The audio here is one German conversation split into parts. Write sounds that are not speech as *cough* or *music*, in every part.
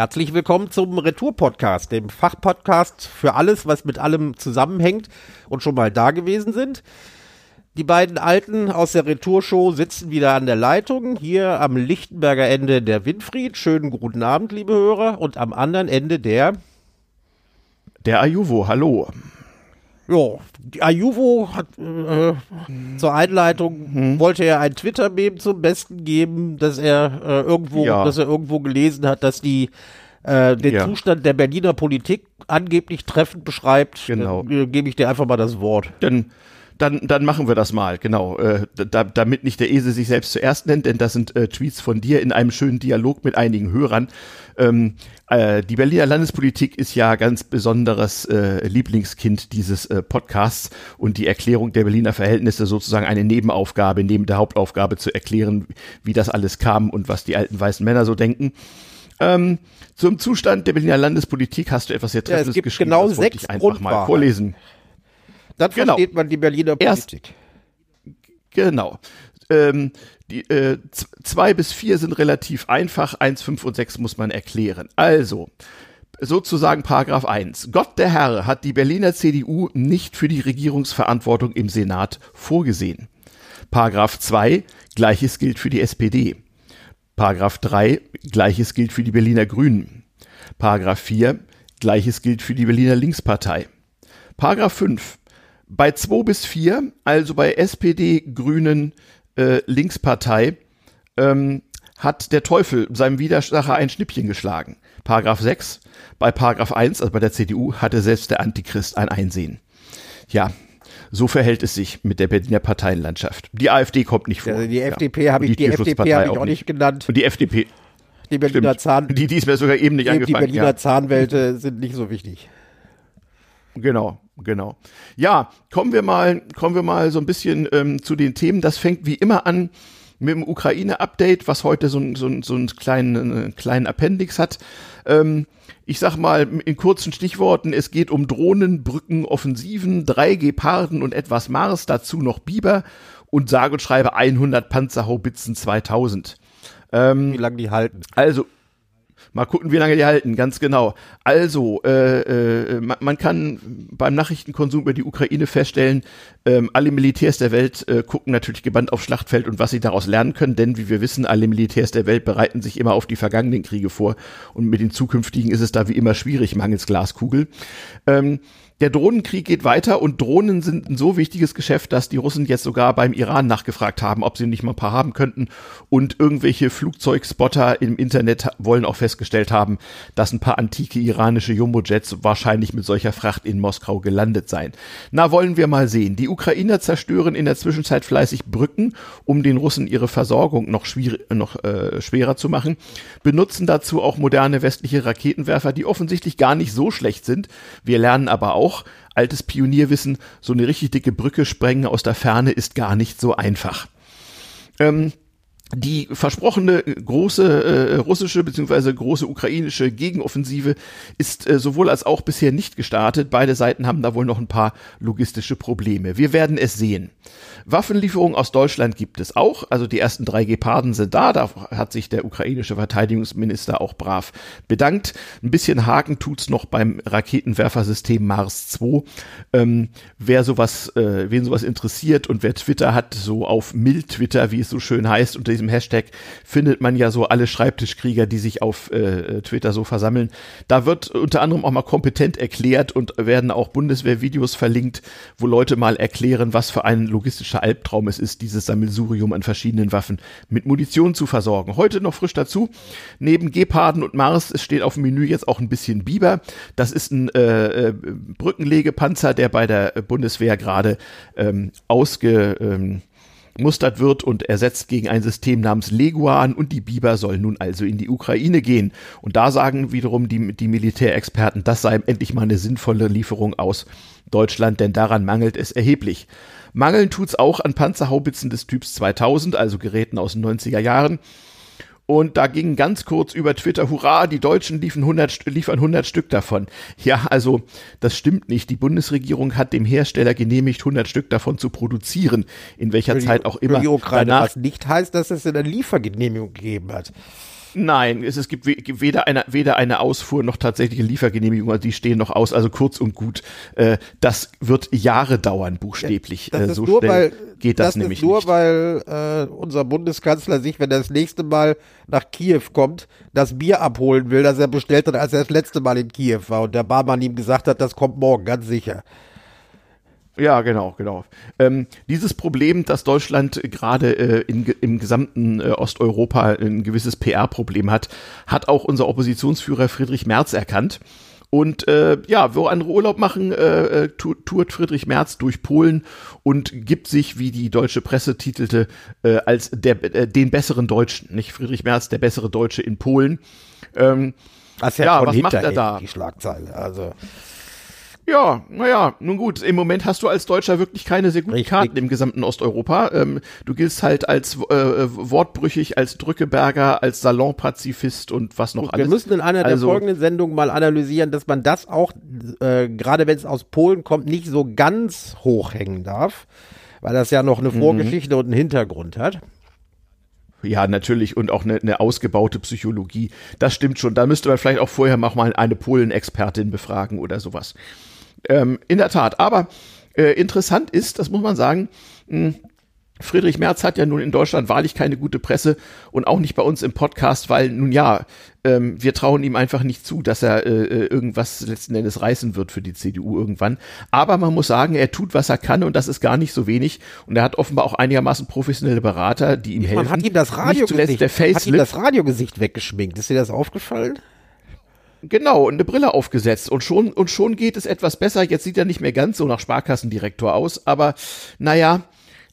Herzlich willkommen zum Retour-Podcast, dem Fachpodcast für alles, was mit allem zusammenhängt und schon mal da gewesen sind. Die beiden Alten aus der Retourshow sitzen wieder an der Leitung. Hier am Lichtenberger Ende der Winfried. Schönen guten Abend, liebe Hörer. Und am anderen Ende der. Der Ajuvo, hallo. Ja, die Ajuvo hat äh, zur Einleitung hm. wollte er ein Twitter-Meme zum Besten geben, dass er äh, irgendwo, ja. dass er irgendwo gelesen hat, dass die äh, den ja. Zustand der Berliner Politik angeblich treffend beschreibt. Genau. Dann, äh, gebe ich dir einfach mal das Wort. Dann dann, dann machen wir das mal, genau. Äh, da, damit nicht der Esel sich selbst zuerst nennt, denn das sind äh, Tweets von dir in einem schönen Dialog mit einigen Hörern. Ähm, äh, die Berliner Landespolitik ist ja ganz besonderes äh, Lieblingskind dieses äh, Podcasts und die Erklärung der Berliner Verhältnisse sozusagen eine Nebenaufgabe, neben der Hauptaufgabe zu erklären, wie das alles kam und was die alten weißen Männer so denken. Ähm, zum Zustand der Berliner Landespolitik hast du etwas sehr Treffendes ja, es gibt geschrieben. Genau das sechs ich einfach mal vorlesen. Dann genau. versteht man die Berliner Politik. Erst, genau. Ähm, die äh, zwei bis vier sind relativ einfach, eins, fünf und sechs muss man erklären. Also, sozusagen Paragraph 1. Gott der Herr hat die Berliner CDU nicht für die Regierungsverantwortung im Senat vorgesehen. Paragraph 2. Gleiches gilt für die SPD. Paragraph 3. Gleiches gilt für die Berliner Grünen. Paragraph 4. Gleiches gilt für die Berliner Linkspartei. Paragraph 5. Bei 2 bis 4, also bei SPD, Grünen, äh, Linkspartei, ähm, hat der Teufel seinem Widersacher ein Schnippchen geschlagen. Paragraph 6. Bei Paragraph 1, also bei der CDU, hatte selbst der Antichrist ein Einsehen. Ja, so verhält es sich mit der Berliner Parteienlandschaft. Die AfD kommt nicht vor. Also die FDP ja. habe ich, die, die FDP hab ich auch nicht genannt. Und die FDP. Die Berliner Stimmt. Zahn. Die, die ist mir sogar eben nicht die, angefangen. Die Berliner ja. Zahnwälte sind nicht so wichtig. Genau, genau. Ja, kommen wir mal, kommen wir mal so ein bisschen ähm, zu den Themen. Das fängt wie immer an mit dem Ukraine-Update, was heute so, so, so einen kleinen, äh, kleinen Appendix hat. Ähm, ich sag mal in kurzen Stichworten, es geht um Drohnen, Brücken, Offensiven, drei Geparden und etwas Mars, dazu noch Biber und sage und schreibe 100 Panzerhaubitzen 2000. Ähm, wie lange die halten? Also, Mal gucken, wie lange die halten, ganz genau. Also, äh, äh, man, man kann beim Nachrichtenkonsum über die Ukraine feststellen, ähm, alle Militärs der Welt äh, gucken natürlich gebannt auf Schlachtfeld und was sie daraus lernen können, denn wie wir wissen, alle Militärs der Welt bereiten sich immer auf die vergangenen Kriege vor und mit den zukünftigen ist es da wie immer schwierig, mangels Glaskugel. Ähm, der Drohnenkrieg geht weiter und Drohnen sind ein so wichtiges Geschäft, dass die Russen jetzt sogar beim Iran nachgefragt haben, ob sie nicht mal ein paar haben könnten. Und irgendwelche Flugzeugspotter im Internet wollen auch festgestellt haben, dass ein paar antike iranische Jumbo-Jets wahrscheinlich mit solcher Fracht in Moskau gelandet seien. Na, wollen wir mal sehen. Die Ukrainer zerstören in der Zwischenzeit fleißig Brücken, um den Russen ihre Versorgung noch, noch äh, schwerer zu machen, benutzen dazu auch moderne westliche Raketenwerfer, die offensichtlich gar nicht so schlecht sind. Wir lernen aber auch, auch altes Pionierwissen, so eine richtig dicke Brücke sprengen aus der Ferne ist gar nicht so einfach. Ähm, die versprochene große äh, russische bzw. große ukrainische Gegenoffensive ist äh, sowohl als auch bisher nicht gestartet. Beide Seiten haben da wohl noch ein paar logistische Probleme. Wir werden es sehen. Waffenlieferungen aus Deutschland gibt es auch. Also die ersten drei Geparden sind da. Da hat sich der ukrainische Verteidigungsminister auch brav bedankt. Ein bisschen Haken tut's noch beim Raketenwerfersystem Mars 2. Ähm, wer sowas, äh, wen sowas interessiert und wer Twitter hat, so auf Mild Twitter, wie es so schön heißt, unter diesem Hashtag findet man ja so alle Schreibtischkrieger, die sich auf äh, Twitter so versammeln. Da wird unter anderem auch mal kompetent erklärt und werden auch Bundeswehrvideos verlinkt, wo Leute mal erklären, was für ein logistischer Albtraum es ist, dieses Sammelsurium an verschiedenen Waffen mit Munition zu versorgen. Heute noch frisch dazu, neben Geparden und Mars steht auf dem Menü jetzt auch ein bisschen Biber. Das ist ein äh, äh Brückenlegepanzer, der bei der Bundeswehr gerade ähm, ausge ähm, mustert wird und ersetzt gegen ein System namens Leguan und die Biber soll nun also in die Ukraine gehen. Und da sagen wiederum die, die Militärexperten, das sei endlich mal eine sinnvolle Lieferung aus Deutschland, denn daran mangelt es erheblich. Mangeln tut's auch an Panzerhaubitzen des Typs 2000, also Geräten aus den 90er Jahren. Und da ging ganz kurz über Twitter, hurra, die Deutschen liefern 100, liefern 100 Stück davon. Ja, also das stimmt nicht. Die Bundesregierung hat dem Hersteller genehmigt, 100 Stück davon zu produzieren, in welcher Zeit auch immer. Ukraine, danach, was nicht heißt, dass es eine Liefergenehmigung gegeben hat. Nein, es, es gibt weder eine, weder eine Ausfuhr noch tatsächliche Liefergenehmigung, also die stehen noch aus. Also kurz und gut, äh, das wird Jahre dauern, buchstäblich. Das äh, so nur, weil, geht das, das nämlich nur, nicht. weil äh, unser Bundeskanzler sich, wenn er das nächste Mal nach Kiew kommt, das Bier abholen will, das er bestellt hat, als er das letzte Mal in Kiew war und der Barmann ihm gesagt hat, das kommt morgen, ganz sicher. Ja, genau, genau. Ähm, dieses Problem, dass Deutschland gerade äh, in, im gesamten äh, Osteuropa ein gewisses PR-Problem hat, hat auch unser Oppositionsführer Friedrich Merz erkannt. Und äh, ja, wo andere Urlaub machen, äh, äh tu tourt Friedrich Merz durch Polen und gibt sich, wie die deutsche Presse titelte, äh, als der, äh, den besseren Deutschen. Nicht Friedrich Merz, der bessere Deutsche in Polen. Ähm, Das ist ja, Ja, was macht er da? Die Schlagzeile. Also, Ja, naja, nun gut, im Moment hast du als Deutscher wirklich keine sehr guten Richtig. Karten im gesamten Osteuropa. Ähm, du giltst halt als äh, wortbrüchig, als Drückeberger, als Salonpazifist und was noch wir alles. müssen in einer der Also- folgenden Sendungen mal analysieren, dass man das auch, äh, gerade wenn es aus Polen kommt, nicht so ganz hochhängen darf, weil das ja noch eine Mhm. Vorgeschichte und einen Hintergrund hat. Ja, natürlich und auch eine, eine ausgebaute Psychologie. Das stimmt schon. Da müsste man vielleicht auch vorher mal eine Polen-Expertin befragen oder sowas. Ähm, in der Tat. Aber äh, interessant ist, das muss man sagen, mh, Friedrich Merz hat ja nun in Deutschland wahrlich keine gute Presse und auch nicht bei uns im Podcast, weil nun ja, ähm, wir trauen ihm einfach nicht zu, dass er äh, äh, irgendwas letzten Endes reißen wird für die CDU irgendwann. Aber man muss sagen, er tut, was er kann und das ist gar nicht so wenig. Und er hat offenbar auch einigermaßen professionelle Berater, die ihm helfen. Man hat ihm das Radiogesicht, hat ihm das Radiogesicht weggeschminkt. Ist dir das aufgefallen? Genau, und eine Brille aufgesetzt und schon, und schon geht es etwas besser. Jetzt sieht er nicht mehr ganz so nach Sparkassendirektor aus, aber naja,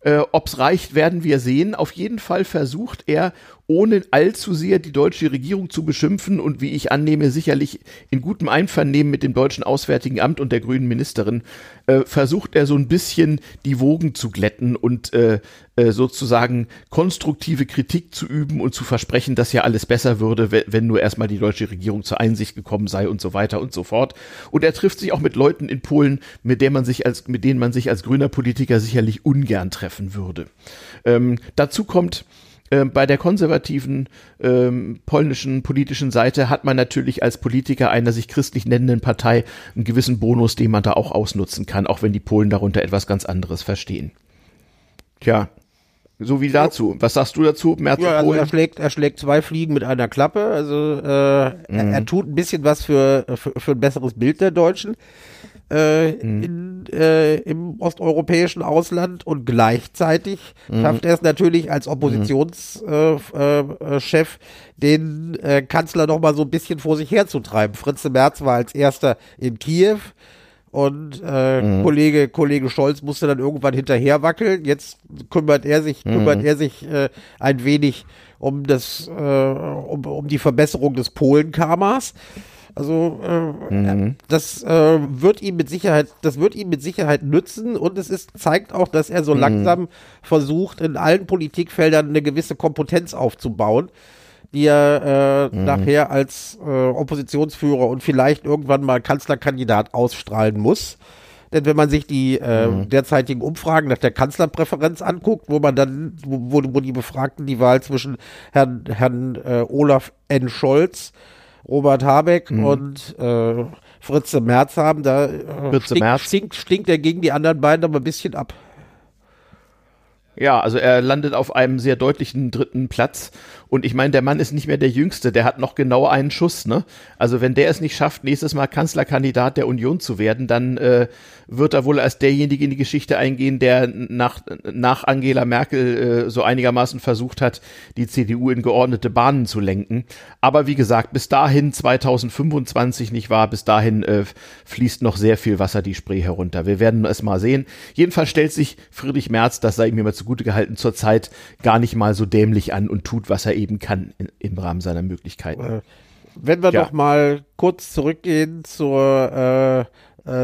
äh, ob's reicht, werden wir sehen. Auf jeden Fall versucht er, ohne allzu sehr die deutsche Regierung zu beschimpfen und wie ich annehme, sicherlich in gutem Einvernehmen mit dem deutschen Auswärtigen Amt und der grünen Ministerin, äh, versucht er so ein bisschen die Wogen zu glätten und äh, äh, sozusagen konstruktive Kritik zu üben und zu versprechen, dass ja alles besser würde, we- wenn nur erstmal die deutsche Regierung zur Einsicht gekommen sei und so weiter und so fort. Und er trifft sich auch mit Leuten in Polen, mit denen man sich als, mit denen man sich als grüner Politiker sicherlich ungern treffen würde. Ähm, dazu kommt, äh, bei der konservativen ähm, polnischen politischen Seite hat man natürlich als Politiker einer sich christlich nennenden Partei einen gewissen Bonus, den man da auch ausnutzen kann, auch wenn die Polen darunter etwas ganz anderes verstehen. Tja, so wie dazu. Was sagst du dazu, Merz Ja, also er schlägt, er schlägt zwei Fliegen mit einer Klappe. Also äh, er, Mhm. er tut ein bisschen was für, für, für ein besseres Bild der Deutschen äh, Mhm. in, äh, im osteuropäischen Ausland und gleichzeitig Mhm. schafft er es natürlich als Oppositionschef äh, äh, den Kanzler noch mal so ein bisschen vor sich herzutreiben. Fritz Merz war als erster in Kiew. Und äh, Mhm. Kollege, Kollege Scholz musste dann irgendwann hinterher wackeln. Jetzt kümmert er sich, Mhm. kümmert er sich äh, ein wenig um das, äh, um, um die Verbesserung des Polen-Karmas. Also äh, Mhm. das äh, wird ihm mit Sicherheit, das wird ihm mit Sicherheit nützen und es ist, zeigt auch, dass er so Mhm. langsam versucht, in allen Politikfeldern eine gewisse Kompetenz aufzubauen, die er Mhm. äh, nachher als äh, Oppositionsführer und vielleicht irgendwann mal Kanzlerkandidat ausstrahlen muss. Denn wenn man sich die äh, Mhm. derzeitigen Umfragen nach der Kanzlerpräferenz anguckt, wo man dann, wo, wo die Befragten die Wahl zwischen Herrn, Herrn äh, Olaf N. Scholz, Robert Habeck Mhm. und äh, Fritze Merz haben, da äh, stinkt, Merz. stinkt, stinkt er gegen die anderen beiden aber ein bisschen ab. Ja, also er landet auf einem sehr deutlichen dritten Platz. Und ich meine, der Mann ist nicht mehr der Jüngste, der hat noch genau einen Schuss, ne? Also wenn der es nicht schafft, nächstes Mal Kanzlerkandidat der Union zu werden, dann äh, wird er wohl als derjenige in die Geschichte eingehen, der nach, nach Angela Merkel äh, so einigermaßen versucht hat, die CDU in geordnete Bahnen zu lenken. Aber wie gesagt, bis dahin 2025 nicht wahr, bis dahin äh, fließt noch sehr viel Wasser die Spree herunter. Wir werden es mal sehen. Jedenfalls stellt sich Friedrich Merz, das sei ihm immer zugute gehalten, zurzeit gar nicht mal so dämlich an und tut, was er eben kann in, im Rahmen seiner Möglichkeiten. Wenn wir Ja. noch mal kurz zurückgehen zur, äh,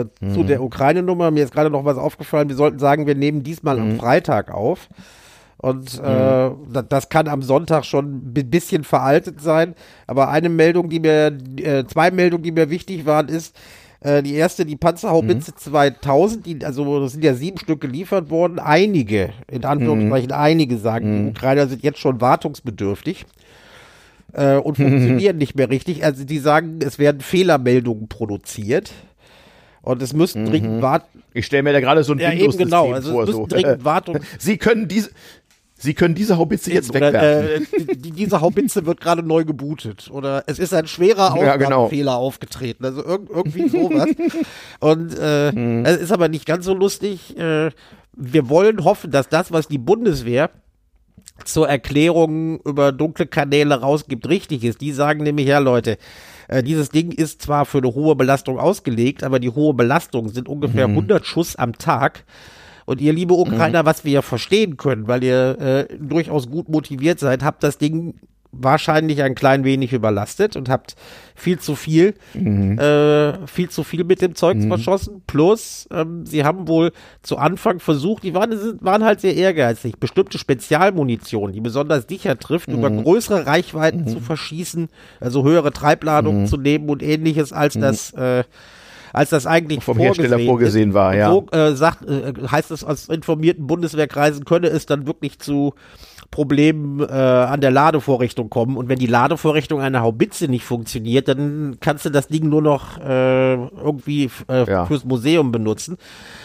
äh, Mhm. zu der Ukraine-Nummer, mir ist gerade noch was aufgefallen. Wir sollten sagen, wir nehmen diesmal Mhm. am Freitag auf. Und äh, da- das kann am Sonntag schon ein bisschen veraltet sein. Aber eine Meldung, die mir, äh, zwei Meldungen, die mir wichtig waren, ist, äh, die erste, die Panzerhaubitze Mhm. 2000, die, also das sind ja sieben Stück geliefert worden. Einige, in Anführungszeichen Mhm. einige sagen, die Ukrainer sind jetzt schon wartungsbedürftig. äh, und funktionieren nicht mehr richtig. Also die sagen, es werden Fehlermeldungen produziert. Und es müssten dringend warten. Ich stelle mir da gerade so ein Ja, Windows-System genau. Also vor. So. dringend Wartung. *laughs* Sie können diese, Sie können diese Haubitze jetzt Oder, wegwerfen. äh, die, diese Haubitze wird gerade neu gebootet. Oder es ist ein schwerer Ja, genau. Aufgabenfehler aufgetreten. Also irg irgendwie sowas. Und äh, Mhm. es ist aber nicht ganz so lustig. Äh, wir wollen hoffen, dass das, was die Bundeswehr zur Erklärung über dunkle Kanäle rausgibt, richtig ist. Die sagen nämlich, ja Leute, äh, dieses Ding ist zwar für eine hohe Belastung ausgelegt, aber die hohe Belastung sind ungefähr 100 Schuss am Tag. Und ihr liebe Ukrainer, was wir ja verstehen können, weil ihr äh, durchaus gut motiviert seid, habt das Ding wahrscheinlich ein klein wenig überlastet und habt viel zu viel, äh, viel zu viel mit dem Zeug verschossen. Plus, ähm, sie haben wohl zu Anfang versucht, die waren, sind- waren halt sehr ehrgeizig, bestimmte Spezialmunition, die besonders sicher trifft, über größere Reichweiten zu verschießen, also höhere Treibladungen zu nehmen und ähnliches, als das äh, als das eigentlich Vom Hersteller vorgesehen war, ja. So äh, sagt, äh, heißt es aus informierten Bundeswehrkreisen, könne es dann wirklich zu Problemen äh, an der Ladevorrichtung kommen. Und wenn die Ladevorrichtung einer Haubitze nicht funktioniert, dann kannst du das Ding nur noch äh, irgendwie äh, Ja. fürs Museum benutzen.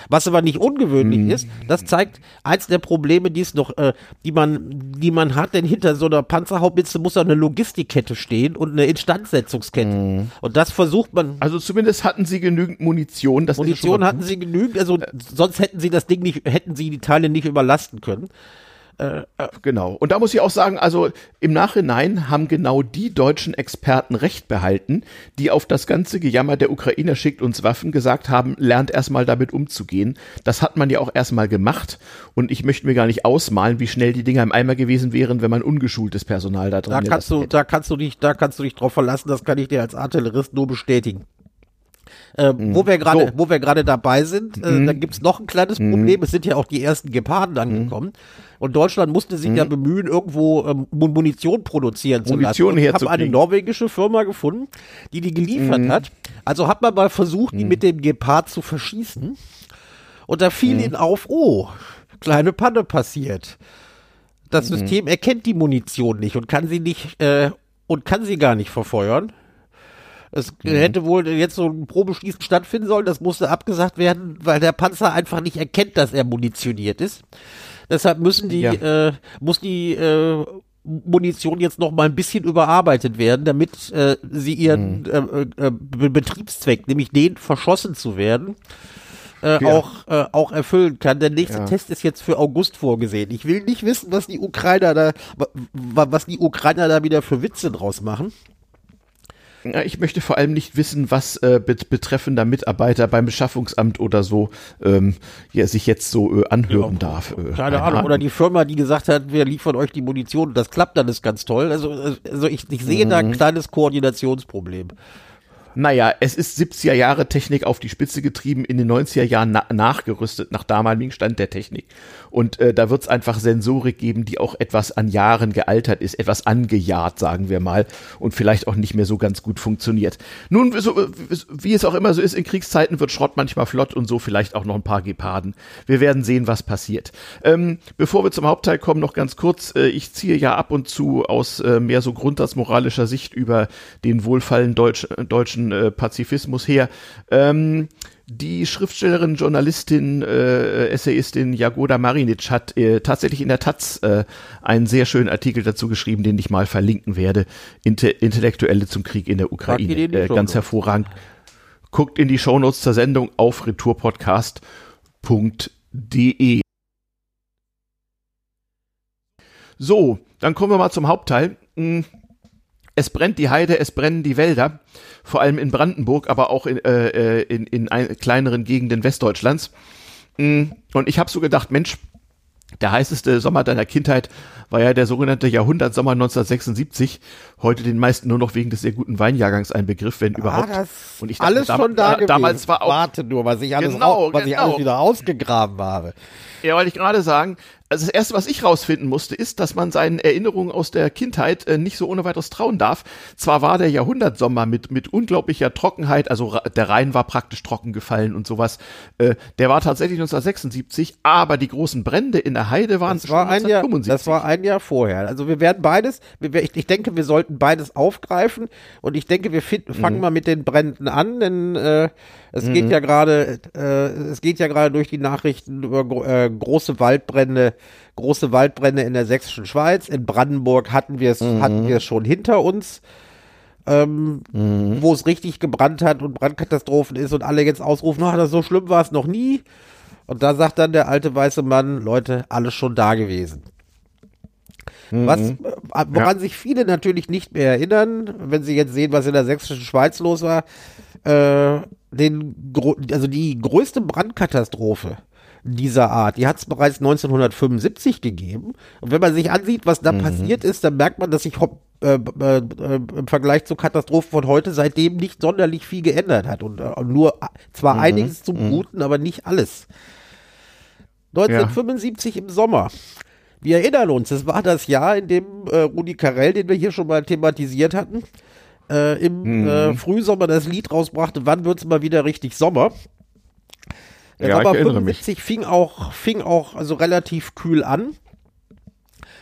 Was aber nicht ungewöhnlich Mhm. ist, das zeigt eins der Probleme, die es noch, äh, die man, die man hat, denn hinter so einer Panzerhaubitze muss auch eine Logistikkette stehen und eine Instandsetzungskette. Mhm. Und das versucht man Also zumindest hatten Sie genügend Munition. Das Munition hatten sie genügend, also sonst hätten sie das Ding nicht, hätten sie die Teile nicht überlasten können. Genau. Und da muss ich auch sagen, also im Nachhinein haben genau die deutschen Experten recht behalten, die auf das ganze Gejammer der Ukrainer schickt uns Waffen gesagt haben, lernt erstmal damit umzugehen. Das hat man ja auch erstmal gemacht. Und ich möchte mir gar nicht ausmalen, wie schnell die Dinger im Eimer gewesen wären, wenn man ungeschultes Personal da drin Da kannst du, hätte. da kannst du dich, da kannst du dich drauf verlassen, das kann ich dir als Artillerist nur bestätigen. Äh, Wo wir gerade, So. Mhm. wo wir gerade dabei sind, äh, da gibt's noch ein kleines Problem. Es sind ja auch die ersten Geparden angekommen. Und Deutschland musste sich ja bemühen, irgendwo ähm, Mun- Munition produzieren zu Munition lassen. Und ich habe eine herzukriegen. norwegische Firma gefunden, die die geliefert hat. Also hat man mal versucht, die mit dem Gepard zu verschießen. Und da fiel ihnen auf, oh, kleine Panne passiert. Das System erkennt die Munition nicht und kann sie nicht äh, und kann sie gar nicht verfeuern. Es hätte wohl jetzt so ein Probeschießen stattfinden sollen, das musste abgesagt werden, weil der Panzer einfach nicht erkennt, dass er munitioniert ist. Deshalb müssen die, Ja. äh, muss die äh, Munition jetzt noch mal ein bisschen überarbeitet werden, damit äh, sie ihren äh, äh, Be Betriebszweck, nämlich den verschossen zu werden, äh, Ja. auch, äh, auch erfüllen kann. Der nächste Ja. Test ist jetzt für August vorgesehen. Ich will nicht wissen, was die Ukrainer da, wa- wa- was die Ukrainer da wieder für Witze draus machen. Ja, Ich möchte vor allem nicht wissen, was äh, bet betreffender Mitarbeiter beim Beschaffungsamt oder so ähm, ja, sich jetzt so äh, anhören darf. Äh, Keine Ahnung. Oder die Firma, die gesagt hat, wir liefern euch die Munition, das klappt dann ist ganz toll. Also, also ich, ich sehe da ein kleines Koordinationsproblem. Naja, es ist 70er Jahre Technik auf die Spitze getrieben, in den 90er Jahren na nachgerüstet nach damaligem Stand der Technik. Und äh, da wird es einfach Sensorik geben, die auch etwas an Jahren gealtert ist, etwas angejahrt, sagen wir mal, und vielleicht auch nicht mehr so ganz gut funktioniert. Nun, so, wie es auch immer so ist, in Kriegszeiten wird Schrott manchmal flott und so vielleicht auch noch ein paar Geparden. Wir werden sehen, was passiert. Ähm, bevor wir zum Hauptteil kommen, noch ganz kurz, äh, ich ziehe ja ab und zu aus äh, mehr so grundsatzmoralischer Sicht über den wohlfallen Deutsch, äh, äh, Pazifismus her. Ähm, die Schriftstellerin, Journalistin, äh, Essayistin Jagoda Marinic hat äh, tatsächlich in der Taz äh, einen sehr schönen Artikel dazu geschrieben, den ich mal verlinken werde. Inte Intellektuelle zum Krieg in der Ukraine. Äh, ganz hervorragend. Guckt in die Shownotes zur Sendung auf retourpodcast.de. So, dann kommen wir mal zum Hauptteil. Mm, Es brennt die Heide, es brennen die Wälder, vor allem in Brandenburg, aber auch in, äh, äh, in, in ein, kleineren Gegenden Westdeutschlands. Mm, Und ich habe so gedacht, Mensch, der heißeste Sommer deiner Kindheit war ja der sogenannte Jahrhundertsommer 1976. Heute den meisten nur noch wegen des sehr guten Weinjahrgangs ein Begriff, wenn überhaupt. Ah, das Und ich dachte, alles schon da da- damals war auch- Warte nur, was ich alles, Genau, au- was ich genau. alles wieder ausgegraben habe. Ja, wollte ich gerade sagen, also das erste, was ich rausfinden musste, ist, dass man seinen Erinnerungen aus der Kindheit äh, nicht so ohne weiteres trauen darf. Zwar war der Jahrhundertsommer mit, mit unglaublicher Trockenheit, also der Rhein war praktisch trocken gefallen und sowas. Äh, der war tatsächlich 1976, aber die großen Brände in der Heide waren das war ein Jahr, Das war ein Jahr vorher. Also wir werden beides, wir, ich, ich, denke, wir sollten beides aufgreifen und ich denke, wir find, fangen mhm. mal mit den Bränden an, denn äh, es mhm. geht ja gerade, äh, es geht ja gerade durch die Nachrichten über äh, große Waldbrände, große Waldbrände in der sächsischen Schweiz. In Brandenburg hatten wir es, mhm. hatten wir schon hinter uns. Ähm, mhm. wo es richtig gebrannt hat und Brandkatastrophen ist und alle jetzt ausrufen, oh, das so schlimm war es noch nie. Und da sagt dann der alte weiße Mann, Leute, alles schon da gewesen. Mhm. Was, äh, woran ja. sich viele natürlich nicht mehr erinnern, wenn sie jetzt sehen, was in der sächsischen Schweiz los war, äh, den, also die größte Brandkatastrophe dieser Art, die hat es bereits 1975 gegeben. Und wenn man sich ansieht, was da mhm. passiert ist, dann merkt man, dass sich äh, äh, äh, im Vergleich zu Katastrophen von heute seitdem nicht sonderlich viel geändert hat. Und äh, nur zwar mhm. einiges zum mhm. Guten, aber nicht alles. 1975 ja. im Sommer. Wir erinnern uns, es war das Jahr, in dem äh, Rudi Carell, den wir hier schon mal thematisiert hatten, äh, im mhm. äh, Frühsommer das Lied rausbrachte, wann wird es mal wieder richtig Sommer. Der ja, Sommer 75 fing auch, fing auch also relativ kühl an.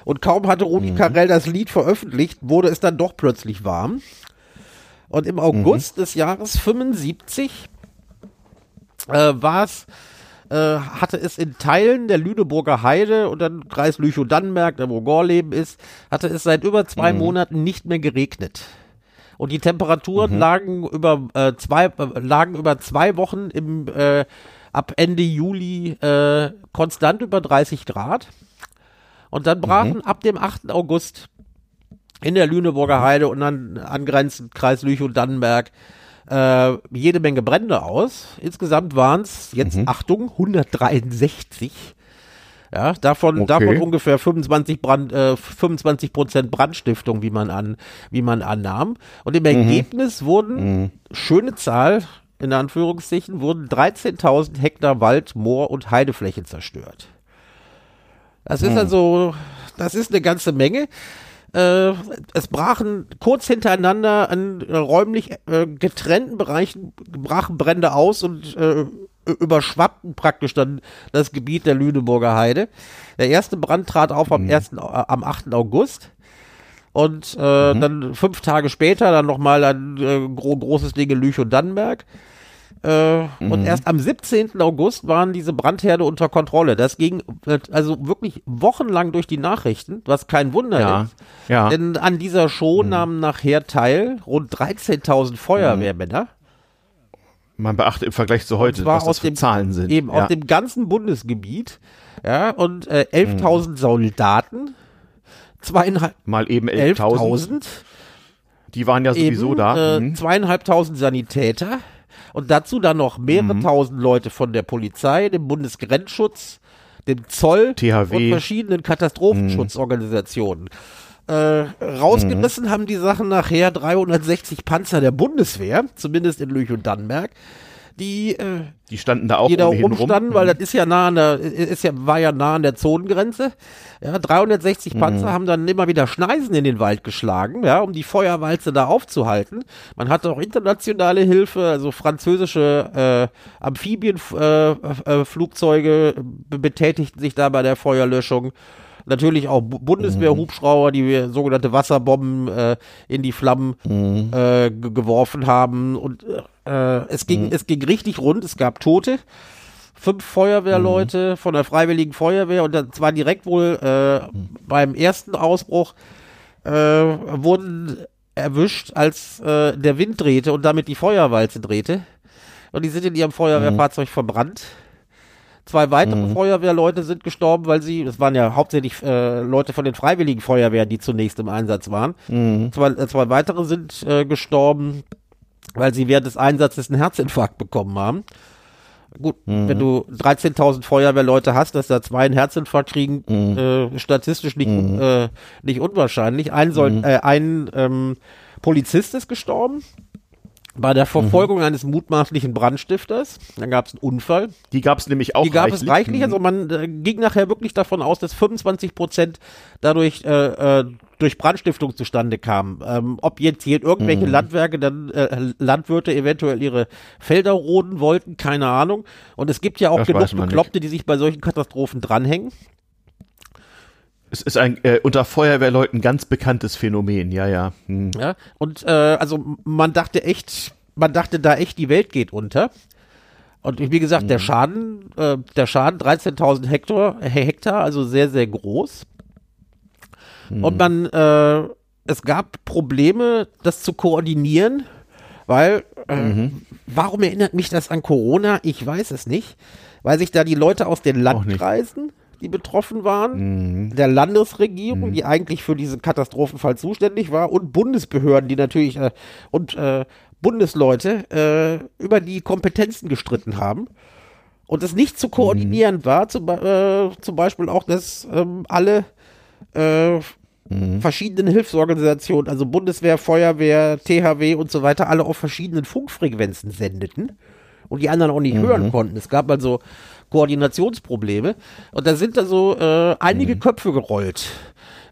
Und kaum hatte Rudi mhm. Carell das Lied veröffentlicht, wurde es dann doch plötzlich warm. Und im August mhm. des Jahres 75 äh, war es, äh, hatte es in Teilen der Lüneburger Heide und dann Kreis Lüchow-Dannenberg, der wo Gorleben ist, hatte es seit über zwei mhm. Monaten nicht mehr geregnet. Und die Temperaturen mhm. lagen über äh, zwei äh, lagen über zwei Wochen im äh, ab Ende Juli äh, konstant über 30 Grad. Und dann brachen mhm. ab dem 8. August in der Lüneburger Heide und dann angrenzend Kreis Lüchow-Dannenberg äh, jede Menge Brände aus. Insgesamt waren es jetzt, mhm. Achtung, 163 ja, davon, okay. davon ungefähr 25 Brand, äh, 25 Prozent Brandstiftung, wie man an, wie man annahm. Und im mhm. Ergebnis wurden, mhm. schöne Zahl, in Anführungszeichen, wurden 13.000 Hektar Wald, Moor und Heidefläche zerstört. Das ist mhm. also, das ist eine ganze Menge. Äh, es brachen kurz hintereinander an äh, räumlich äh, getrennten Bereichen brachen Brände aus und äh, überschwappten praktisch dann das Gebiet der Lüneburger Heide. Der erste Brand trat auf am, 1., mhm. äh, am 8. August. Und äh, mhm. dann fünf Tage später dann nochmal ein äh, gro großes Ding in Lüch und Dannenberg. Äh, mhm. Und erst am 17. August waren diese Brandherde unter Kontrolle. Das ging äh, also wirklich wochenlang durch die Nachrichten, was kein Wunder ja. ist. Ja. Denn an dieser Show mhm. nahmen nachher teil rund 13.000 Feuerwehrmänner. Man beachte im Vergleich zu heute, was das für dem, Zahlen sind. Eben ja. aus dem ganzen Bundesgebiet. Ja, und äh, 11.000 mhm. Soldaten. Zweieinhalb. Mal eben 11.000. 11 Die waren ja sowieso eben, da. Äh, mhm. zweieinhalbtausend Sanitäter. Und dazu dann noch mehrere mhm. tausend Leute von der Polizei, dem Bundesgrenzschutz, dem Zoll THW. und verschiedenen Katastrophenschutzorganisationen. Äh, rausgerissen mhm. haben die Sachen nachher 360 Panzer der Bundeswehr, zumindest in Lüch und Dannenberg. Die, äh, die standen da auch die da rumstanden, rum. weil mhm. das ist ja nah an der, ist ja, war ja nah an der Zonengrenze. Ja, 360 mhm. Panzer haben dann immer wieder Schneisen in den Wald geschlagen, ja, um die Feuerwalze da aufzuhalten. Man hatte auch internationale Hilfe, also französische äh, Amphibienflugzeuge äh, äh, betätigten sich da bei der Feuerlöschung natürlich auch Bundeswehrhubschrauber, die sogenannte Wasserbomben äh, in die Flammen mhm. äh, geworfen haben. Und äh, es ging, mhm. es ging richtig rund. Es gab Tote. Fünf Feuerwehrleute mhm. von der Freiwilligen Feuerwehr und das war direkt wohl äh, beim ersten Ausbruch äh, wurden erwischt, als äh, der Wind drehte und damit die Feuerwalze drehte. Und die sind in ihrem Feuerwehrfahrzeug mhm. verbrannt. Zwei weitere mhm. Feuerwehrleute sind gestorben, weil sie, das waren ja hauptsächlich äh, Leute von den Freiwilligen Feuerwehren, die zunächst im Einsatz waren. Mhm. Zwei, äh, zwei weitere sind äh, gestorben, weil sie während des Einsatzes einen Herzinfarkt bekommen haben. Gut, mhm. wenn du 13.000 Feuerwehrleute hast, dass da zwei einen Herzinfarkt kriegen, mhm. äh, statistisch nicht, mhm. äh, nicht unwahrscheinlich. Ein, soll, mhm. äh, ein ähm, Polizist ist gestorben bei der Verfolgung mhm. eines mutmaßlichen Brandstifters. Dann gab es einen Unfall. Die gab es nämlich auch Die gab reichlich. es reichlich. Also man äh, ging nachher wirklich davon aus, dass 25 Prozent dadurch äh, äh, durch Brandstiftung zustande kamen. Ähm, ob jetzt hier irgendwelche mhm. Landwerke, dann äh, Landwirte eventuell ihre Felder roden wollten, keine Ahnung. Und es gibt ja auch das genug Bekloppte, die sich bei solchen Katastrophen dranhängen. Es ist ein äh, unter Feuerwehrleuten ganz bekanntes Phänomen, ja, ja. Hm. Ja, und äh, also man dachte echt, man dachte da echt, die Welt geht unter. Und wie gesagt, mhm. der Schaden, äh, der Schaden 13.000 Hektar, Hektar, also sehr, sehr groß. Mhm. Und man, äh, es gab Probleme, das zu koordinieren, weil, äh, mhm. warum erinnert mich das an Corona? Ich weiß es nicht. Weil sich da die Leute aus den Landkreisen die betroffen waren, mhm. der Landesregierung, mhm. die eigentlich für diesen Katastrophenfall zuständig war, und Bundesbehörden, die natürlich äh, und äh, Bundesleute äh, über die Kompetenzen gestritten haben. Und es nicht zu koordinieren mhm. war, zum, äh, zum, Beispiel auch, dass ähm, alle äh, mhm. verschiedenen Hilfsorganisationen, also Bundeswehr, Feuerwehr, THW und so weiter, alle auf verschiedenen Funkfrequenzen sendeten und die anderen auch nicht mhm. hören konnten. Es gab also Koordinationsprobleme. Und da sind da so äh, einige mhm. Köpfe gerollt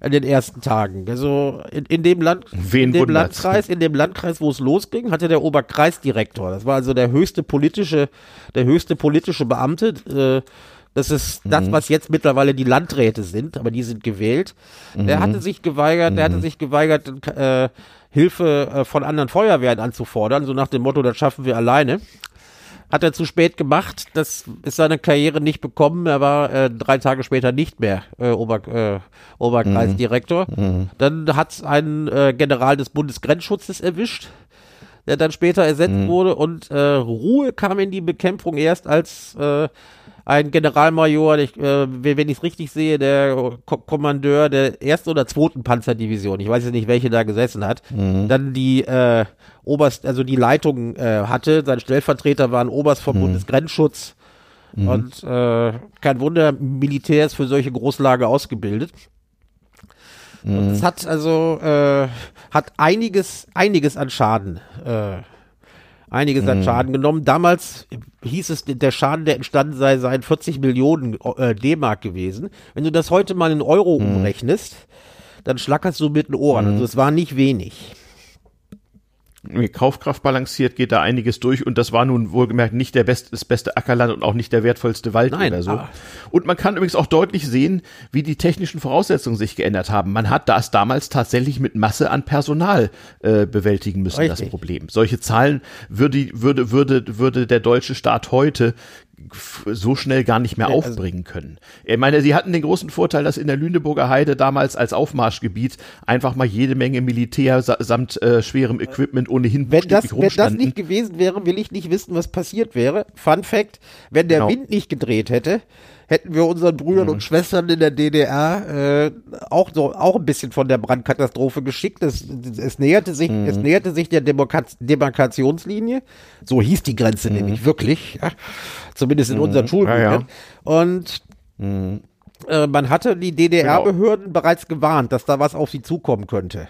in den ersten Tagen. Also in, in dem Land, Wen in dem Landkreis, in dem Landkreis, wo es losging, hatte der Oberkreisdirektor. Das war also der höchste politische, der höchste politische Beamte. Äh, das ist mhm. das, was jetzt mittlerweile die Landräte sind, aber die sind gewählt. Mhm. Der hatte sich geweigert, mhm. der hatte mhm. sich geweigert, äh, Hilfe äh, von anderen Feuerwehren anzufordern, so nach dem Motto, das schaffen wir alleine hat er zu spät gemacht. Das ist seine Karriere nicht bekommen. Er war äh, drei Tage später nicht mehr äh, Ober, äh, Oberkreisdirektor. Mhm. mhm. Dann hat es einen äh, General des Bundesgrenzschutzes erwischt, der dann später ersetzt mhm. wurde. Und äh, Ruhe kam in die Bekämpfung erst als äh, ein Generalmajor, ich, äh, wenn ich es richtig sehe, der Ko Kommandeur der ersten oder zweiten Panzerdivision, ich weiß jetzt nicht, welche da gesessen hat, mhm. dann die äh, Oberst, also die Leitung äh, hatte. Sein Stellvertreter war ein Oberst vom mhm. Bundesgrenzschutz. Mhm. Und äh, kein Wunder, Militär ist für solche Großlage ausgebildet. Mhm. Es hat also äh, hat einiges, einiges an Schaden äh, einiges an mhm. Schaden genommen. Damals hieß es, der Schaden, der entstanden sei, seien 40 Millionen äh, D-Mark gewesen. Wenn du das heute mal in Euro mhm. umrechnest, dann schlackerst du mit den Ohren. Also mhm. es war nicht wenig. Kaufkraft balanciert, geht da einiges durch und das war nun wohlgemerkt nicht der best, das beste Ackerland und auch nicht der wertvollste Wald Nein, oder so. Und man kann übrigens auch deutlich sehen, wie die technischen Voraussetzungen sich geändert haben. Man hat das damals tatsächlich mit Masse an Personal äh, bewältigen müssen, Richtig. das Problem. Solche Zahlen würde, würde, würde, würde der deutsche Staat heute so schnell gar nicht mehr also aufbringen können. Ich meine, sie hatten den großen Vorteil, dass in der Lüneburger Heide damals als Aufmarschgebiet einfach mal jede Menge Militär samt äh, schwerem Equipment ohnehin wenn das, wenn das nicht gewesen wäre, will ich nicht wissen, was passiert wäre. Fun Fact, wenn der genau. Wind nicht gedreht hätte, hätten wir unseren Brüdern mhm. und Schwestern in der DDR äh, auch so auch ein bisschen von der Brandkatastrophe geschickt. Es, es näherte sich, mhm. es näherte sich der Demarkationslinie. So hieß die Grenze mhm. nämlich wirklich, ja? zumindest in unseren mhm. Schulbüchern. Ja, ja. Und mhm. Äh, man hatte die DDR-Behörden genau. bereits gewarnt, dass da was auf sie zukommen könnte.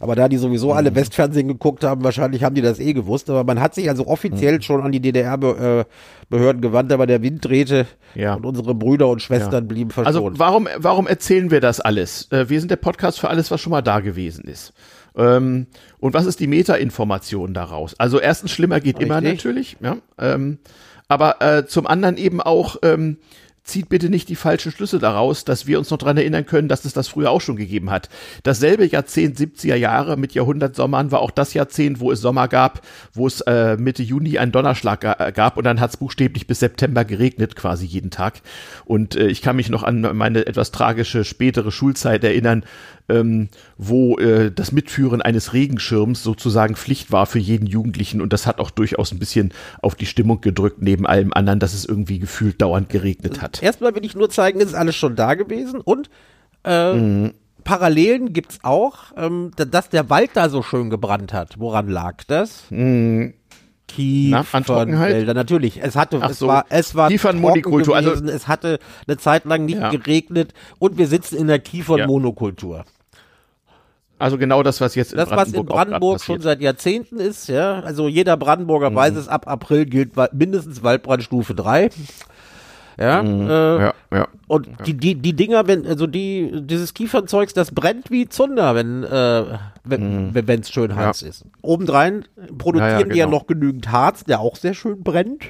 Aber da die sowieso mhm. alle Westfernsehen geguckt haben, wahrscheinlich haben die das eh gewusst. Aber man hat sich also offiziell mhm. schon an die DDR-Behörden gewandt, aber der Wind drehte ja. und unsere Brüder und Schwestern ja. blieben verschont. Also warum, warum erzählen wir das alles? Äh, wir sind der Podcast für alles, was schon mal da gewesen ist. Ähm, und was ist die Meta-Information daraus? Also erstens, schlimmer geht Richtig. immer natürlich. Ja, ähm, aber äh, zum anderen eben auch, ähm, zieht bitte nicht die falschen Schlüsse daraus, dass wir uns noch dran erinnern können, dass es das früher auch schon gegeben hat. Dasselbe Jahrzehnt 70er Jahre mit Jahrhundertsommern war auch das Jahrzehnt, wo es Sommer gab, wo es äh, Mitte Juni einen Donnerschlag gab und dann hat es buchstäblich bis September geregnet, quasi jeden Tag. Und äh, ich kann mich noch an meine etwas tragische spätere Schulzeit erinnern, ähm, wo äh, das Mitführen eines Regenschirms sozusagen Pflicht war für jeden Jugendlichen und das hat auch durchaus ein bisschen auf die Stimmung gedrückt, neben allem anderen, dass es irgendwie gefühlt dauernd geregnet hat. Erstmal will ich nur zeigen, es ist alles schon da gewesen und äh, mhm. Parallelen gibt's auch, ähm, dass der Wald da so schön gebrannt hat. Woran lag das? Mhm. Kiefernwälder, natürlich. Es hatte, Ach es so. war, es war Kiefernmonokultur. Also es hatte eine Zeit lang nicht ja. geregnet und wir sitzen in der Kiefernmonokultur. Also genau das, was jetzt in das, Brandenburg, was in Brandenburg schon seit Jahrzehnten ist, ja. Also jeder Brandenburger mhm. weiß es, ab April gilt mindestens Waldbrandstufe 3. Ja, mhm. äh, ja, ja. Und ja. die, die, die Dinger, wenn, also die, dieses Kiefernzeugs, das brennt wie Zunder, wenn, äh, wenn, mhm. es schön heiß ja. ist. Obendrein produzieren ja, genau. die ja noch genügend Harz, der auch sehr schön brennt.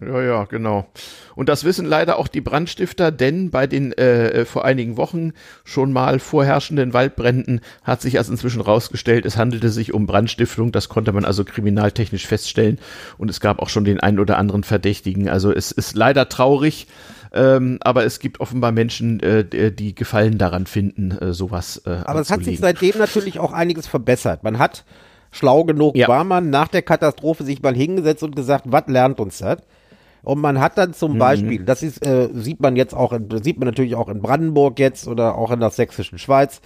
Ja, ja, genau. Und das wissen leider auch die Brandstifter, denn bei den äh, äh, vor einigen Wochen schon mal vorherrschenden Waldbränden hat sich also inzwischen rausgestellt, es handelte sich um Brandstiftung. Das konnte man also kriminaltechnisch feststellen. Und es gab auch schon den einen oder anderen Verdächtigen. Also es ist leider traurig. Ähm, aber es gibt offenbar Menschen, äh, die Gefallen daran finden, äh, sowas. Äh, aber es hat sich seitdem natürlich auch einiges verbessert. Man hat schlau genug ja. war man nach der Katastrophe sich mal hingesetzt und gesagt, was lernt uns das? Und man hat dann zum mhm. Beispiel, das ist, äh, sieht man jetzt auch, in, sieht man natürlich auch in Brandenburg jetzt oder auch in der sächsischen Schweiz,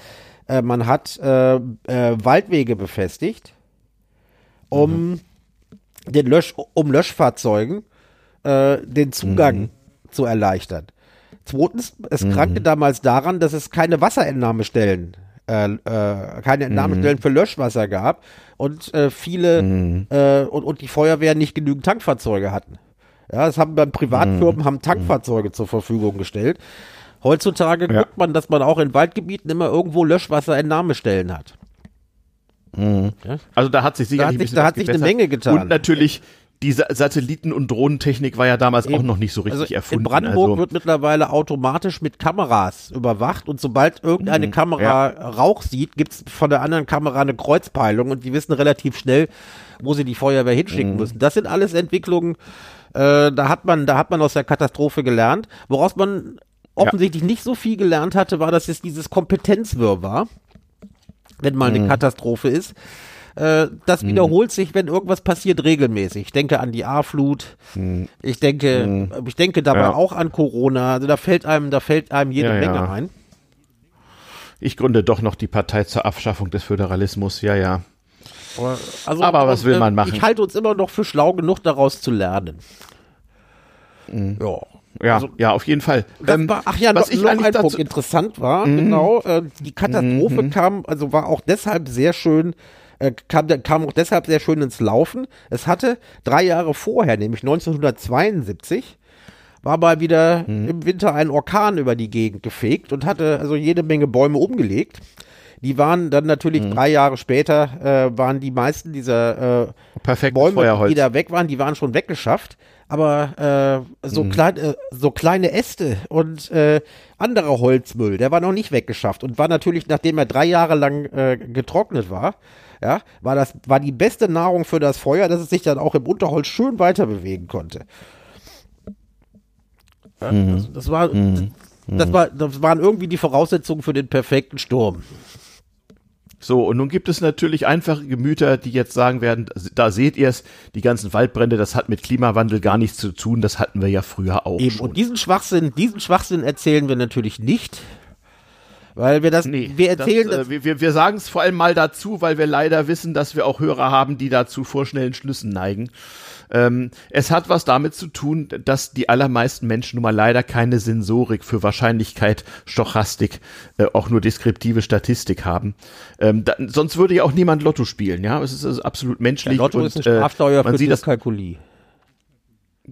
äh, man hat äh, äh, Waldwege befestigt, um mhm. den Lösch, um Löschfahrzeugen äh, den Zugang mhm. zu erleichtern. Zweitens, es mhm. krankte damals daran, dass es keine Wasserentnahmestellen äh, äh, keine Entnahmestellen mhm. für Löschwasser gab und äh, viele mhm. äh, und, und die Feuerwehr nicht genügend Tankfahrzeuge hatten. Ja, das haben dann Privatfirmen mhm. haben Tankfahrzeuge zur Verfügung gestellt. Heutzutage ja. guckt man, dass man auch in Waldgebieten immer irgendwo Löschwasserentnahmestellen hat. Mhm. Ja? Also da hat sich sicherlich da hat sich, da hat sich eine Menge getan. Und natürlich die Satelliten- und Drohnentechnik war ja damals Eben. auch noch nicht so richtig also erfunden. In Brandenburg also. wird mittlerweile automatisch mit Kameras überwacht und sobald irgendeine mhm, Kamera ja. Rauch sieht, gibt es von der anderen Kamera eine Kreuzpeilung und die wissen relativ schnell, wo sie die Feuerwehr hinschicken mhm. müssen. Das sind alles Entwicklungen, äh, da hat man, da hat man aus der Katastrophe gelernt. Woraus man offensichtlich ja. nicht so viel gelernt hatte, war, dass es dieses Kompetenzwirrwarr, wenn mal eine mhm. Katastrophe ist. Äh, das mhm. wiederholt sich, wenn irgendwas passiert, regelmäßig. Ich denke an die A-Flut. Mhm. Ich denke, mhm. ich denke dabei ja. auch an Corona. Also da fällt einem, da fällt einem jede ja, Menge ein. Ich gründe doch noch die Partei zur Abschaffung des Föderalismus. Ja, ja. Also, aber was will man machen? Ich halte uns immer noch für schlau genug, daraus zu lernen. Mhm. Ja. Ja, also, ja, auf jeden Fall. Ähm, war, ach ja, was noch, ich noch ein Punkt interessant war, mhm. genau, äh, die Katastrophe mhm. kam, also war auch deshalb sehr schön, äh, kam, kam auch deshalb sehr schön ins Laufen. Es hatte drei Jahre vorher, nämlich 1972, war mal wieder mhm. im Winter ein Orkan über die Gegend gefegt und hatte also jede Menge Bäume umgelegt. Die waren dann natürlich mhm. drei Jahre später, äh, waren die meisten dieser äh, Bäume, Feuerholz. die da weg waren, die waren schon weggeschafft. Aber äh, so, mhm. klein, äh, so kleine Äste und äh, anderer Holzmüll, der war noch nicht weggeschafft und war natürlich, nachdem er drei Jahre lang äh, getrocknet war, ja, war das war die beste Nahrung für das Feuer, dass es sich dann auch im Unterholz schön weiter bewegen konnte. Ja, mhm. das, das, war, mhm. das, war, das waren irgendwie die Voraussetzungen für den perfekten Sturm. So, und nun gibt es natürlich einfache Gemüter, die jetzt sagen werden, da seht ihr es, die ganzen Waldbrände, das hat mit Klimawandel gar nichts zu tun, das hatten wir ja früher auch Eben, schon. Und diesen Schwachsinn, diesen Schwachsinn erzählen wir natürlich nicht. Weil wir das, nee, wir erzählen das, äh, wir, wir sagen es vor allem mal dazu, weil wir leider wissen, dass wir auch Hörer haben, die dazu vorschnellen Schlüssen neigen. Ähm, es hat was damit zu tun, dass die allermeisten Menschen nun mal leider keine Sensorik für Wahrscheinlichkeit, Stochastik, äh, auch nur deskriptive Statistik haben. Ähm, da, sonst würde ja auch niemand Lotto spielen, ja. Es ist also absolut menschlich. Ja, Lotto und, ist eine Strafsteuer äh, man für sieht das Kalkulie.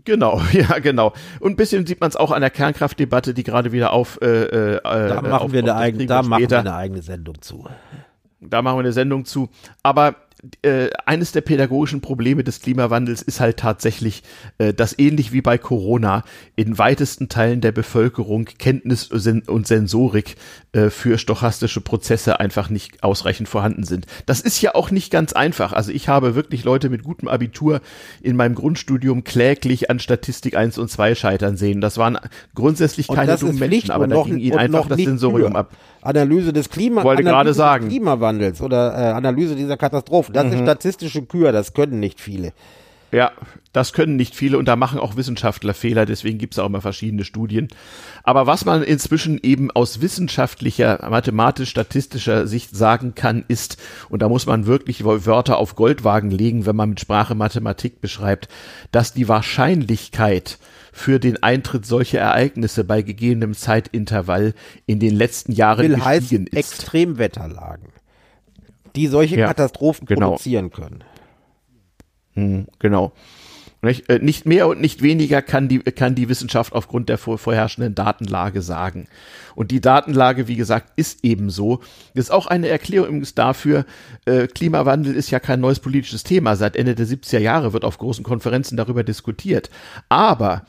Genau, *laughs* ja, genau. Und ein bisschen sieht man es auch an der Kernkraftdebatte, die gerade wieder auf. Äh, äh, da machen, auf, wir, eine eigene, da machen wir eine eigene Sendung zu. Da machen wir eine Sendung zu. Aber äh, eines der pädagogischen Probleme des Klimawandels ist halt tatsächlich, äh, dass ähnlich wie bei Corona in weitesten Teilen der Bevölkerung Kenntnis und Sensorik äh, für stochastische Prozesse einfach nicht ausreichend vorhanden sind. Das ist ja auch nicht ganz einfach. Also ich habe wirklich Leute mit gutem Abitur in meinem Grundstudium kläglich an Statistik 1 und 2 scheitern sehen. Das waren grundsätzlich keine dummen Menschen, aber da ging ihnen einfach das Sensorium ab. Analyse des Klima gerade sagen. Klimawandels oder äh, Analyse dieser Katastrophe. Das mhm. ist statistische Kür, das können nicht viele. Ja, das können nicht viele und da machen auch Wissenschaftler Fehler, deswegen gibt es auch immer verschiedene Studien. Aber was man inzwischen eben aus wissenschaftlicher, mathematisch-statistischer Sicht sagen kann, ist, und da muss man wirklich Wörter auf Goldwagen legen, wenn man mit Sprache Mathematik beschreibt, dass die Wahrscheinlichkeit für den Eintritt solcher Ereignisse bei gegebenem Zeitintervall in den letzten Jahren Will gestiegen heißt ist. Extremwetterlagen, die solche Ja, Katastrophen genau. produzieren können. Hm, genau. Nicht, äh, nicht mehr und nicht weniger kann die, kann die Wissenschaft aufgrund der vor, vorherrschenden Datenlage sagen. Und die Datenlage, wie gesagt, ist ebenso. Das ist auch eine Erklärung dafür, äh, Klimawandel ist ja kein neues politisches Thema. Seit Ende der 70er Jahre wird auf großen Konferenzen darüber diskutiert. Aber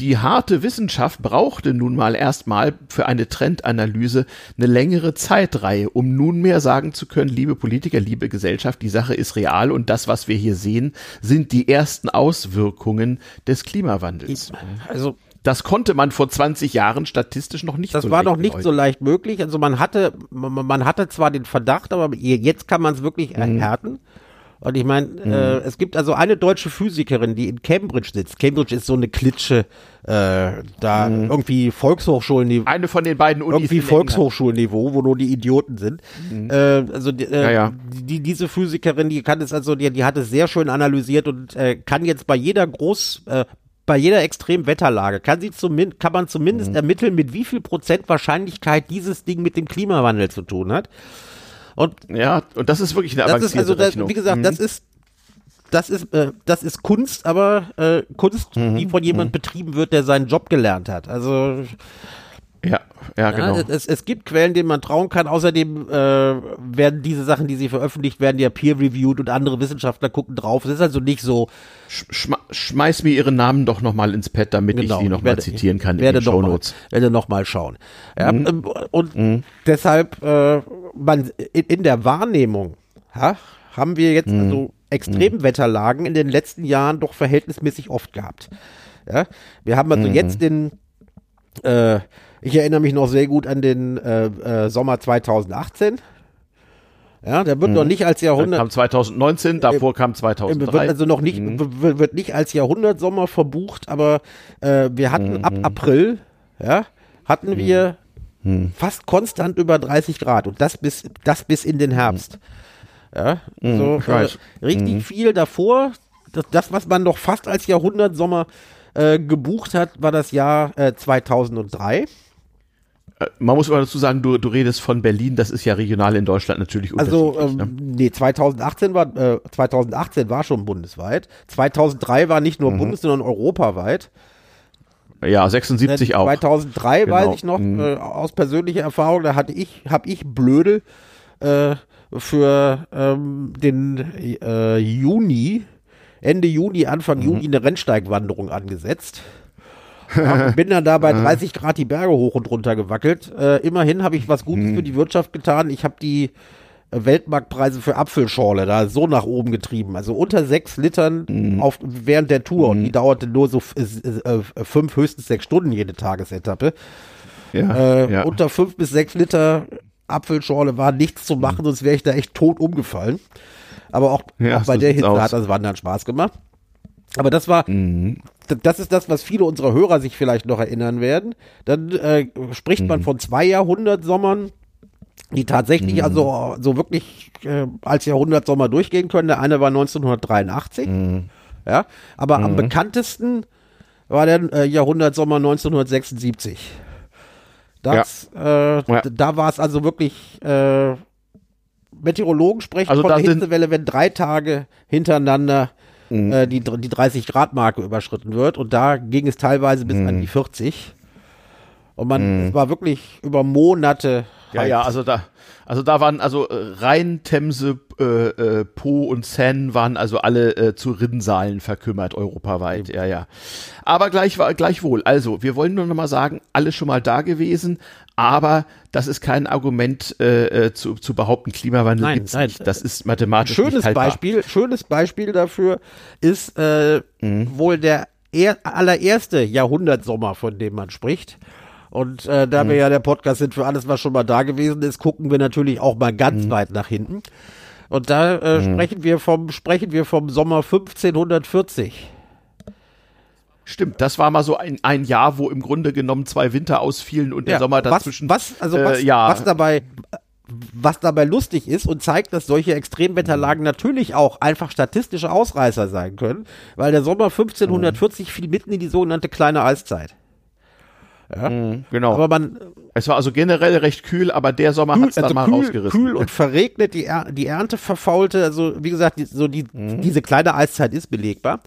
die harte Wissenschaft brauchte nun mal erstmal für eine Trendanalyse eine längere Zeitreihe, um nunmehr sagen zu können, liebe Politiker, liebe Gesellschaft, die Sache ist real und das, was wir hier sehen, sind die ersten Auswirkungen des Klimawandels. Also Das konnte man vor 20 Jahren statistisch noch nicht das so war noch nicht so leugnen. leicht möglich. Also man hatte, man, man hatte zwar den Verdacht, aber jetzt kann man es wirklich Mhm. Und ich meine, äh, es gibt also eine deutsche Physikerin, die in Cambridge sitzt. Cambridge ist so eine Klitsche, äh, da irgendwie Volkshochschulniveau. Eine von den beiden Unis irgendwie. Volkshochschulniveau, wo nur die Idioten sind. Äh, also die, äh, Ja, ja. Die, diese Physikerin, die kann es also, die, die hat es sehr schön analysiert und äh, kann jetzt bei jeder Groß, äh, bei jeder extremen Wetterlage kann sie zumindest, kann man zumindest Mhm. ermitteln, mit wie viel Prozent Wahrscheinlichkeit dieses Ding mit dem Klimawandel zu tun hat. Und Ja, und das ist wirklich eine das ist also, das, wie gesagt, Mhm. das ist das ist, äh, das ist Kunst, aber äh, Kunst, Mhm. die von jemand betrieben wird, der seinen Job gelernt hat. Also ja, ja, genau. ja, es, es gibt Quellen, denen man trauen kann. Außerdem äh, werden diese Sachen, die sie veröffentlicht, werden ja peer-reviewed und andere Wissenschaftler gucken drauf. Es ist also nicht so. Sch schma- schmeiß mir ihren Namen doch nochmal ins Pad, damit Genau, ich sie nochmal zitieren kann werde in den Shownotes. werde noch mal schauen. Ja, Mhm. ähm, Und deshalb, äh, man, in, in der Wahrnehmung ha, haben wir Mhm. jetzt also Extremwetterlagen in den letzten Jahren doch verhältnismäßig oft gehabt. Ja, wir haben Mhm. also jetzt den, äh, ich erinnere mich noch sehr gut an den äh, äh, Sommer 2018. Ja, der wird noch nicht als Dann Jahrhundert, kam 2019, davor kam äh, 2003. wird also noch nicht, w- wird nicht als Jahrhundertsommer verbucht, aber äh, wir hatten ab April, ja, hatten wir fast konstant über 30 Grad und das bis, das bis in den Herbst. Ja, so äh, richtig viel davor. Das, das, was man noch fast als Jahrhundertsommer äh, gebucht hat, war das Jahr äh, 2003. Äh, Man muss aber dazu sagen, du, du redest von Berlin, das ist ja regional in Deutschland natürlich Also, unterschiedlich. ähm, nee, 2018 war, äh, 2018 war schon bundesweit. 2003 war nicht nur Mhm. bundes, sondern europaweit. ne? Ja, 76 Denn auch. 2003 Genau. weiß ich noch, Mhm. äh, aus persönlicher Erfahrung, da hatte ich, habe ich blöde äh, für ähm, den äh, Juni, Ende Juni, Anfang Mhm. Juni eine Rennsteigwanderung angesetzt. Bin dann da bei *laughs* 30 Grad die Berge hoch und runter gewackelt. Äh, immerhin habe ich was Gutes Mhm. für die Wirtschaft getan. Ich habe die äh, Weltmarktpreise für Apfelschorle da so nach oben getrieben. Also unter sechs Litern Mhm. auf, während der Tour. Und die dauerte nur so äh, äh, fünf, höchstens sechs Stunden jede Tagesetappe. ja, Äh, ja. Unter fünf bis sechs Liter Apfelschorle war nichts zu machen, sonst wäre ich da echt tot umgefallen. Aber auch, Ja, auch bei der Hitze aus. hat das Wandern Spaß gemacht. Aber das war, Mhm. das ist das, was viele unserer Hörer sich vielleicht noch erinnern werden. Dann äh, spricht Mhm. man von zwei Jahrhundertsommern, die tatsächlich Mhm. also so wirklich äh, als Jahrhundertsommer durchgehen können. Der eine war 1983, Mhm. ja, aber am bekanntesten war der äh, Jahrhundertsommer 1976. Das, äh, Ja. da war es also wirklich, äh, Meteorologen sprechen Also von Hitzewelle, wenn drei Tage hintereinander Mhm. äh, die, die 30-Grad-Marke überschritten wird. Und da ging es teilweise bis Mhm. an die 40. Und man, es war wirklich über Monate. Ja, heiß. ja, also da, also da waren also äh, Rhein, Themse, äh, äh, Po und Seine waren also alle äh, zu Rinnsalen verkümmert europaweit. Ja, ja. Aber gleich, gleichwohl. Also wir wollen nur noch mal sagen, alles schon mal da gewesen, aber das ist kein Argument äh, äh, zu, zu behaupten, Klimawandel Nein, gibt's nein. nicht. Das ist mathematisch nicht schönes haltbar. Beispiel, schönes Beispiel dafür ist äh, Mhm. wohl der er, allererste Jahrhundertsommer, von dem man spricht. Und äh, da Mhm. wir ja der Podcast sind für alles, was schon mal da gewesen ist, gucken wir natürlich auch mal Mhm. ganz weit nach hinten. Und da äh, mhm. sprechen wir vom sprechen wir vom Sommer 1540. Stimmt, das war mal so ein, ein Jahr, wo im Grunde genommen zwei Winter ausfielen und der Sommer dazwischen. Was, was also was, äh, ja. was dabei was dabei lustig ist und zeigt, dass solche Extremwetterlagen mhm. natürlich auch einfach statistische Ausreißer sein können, weil der Sommer 1540 mhm. fiel mitten in die sogenannte kleine Eiszeit. Ja, mhm, genau. Aber man, es war also generell recht kühl, aber der Sommer hat es dann also mal kühl, rausgerissen. Kühl und verregnet, die, er die Ernte verfaulte. Also wie gesagt, die, so die, mhm. diese kleine Eiszeit ist belegbar.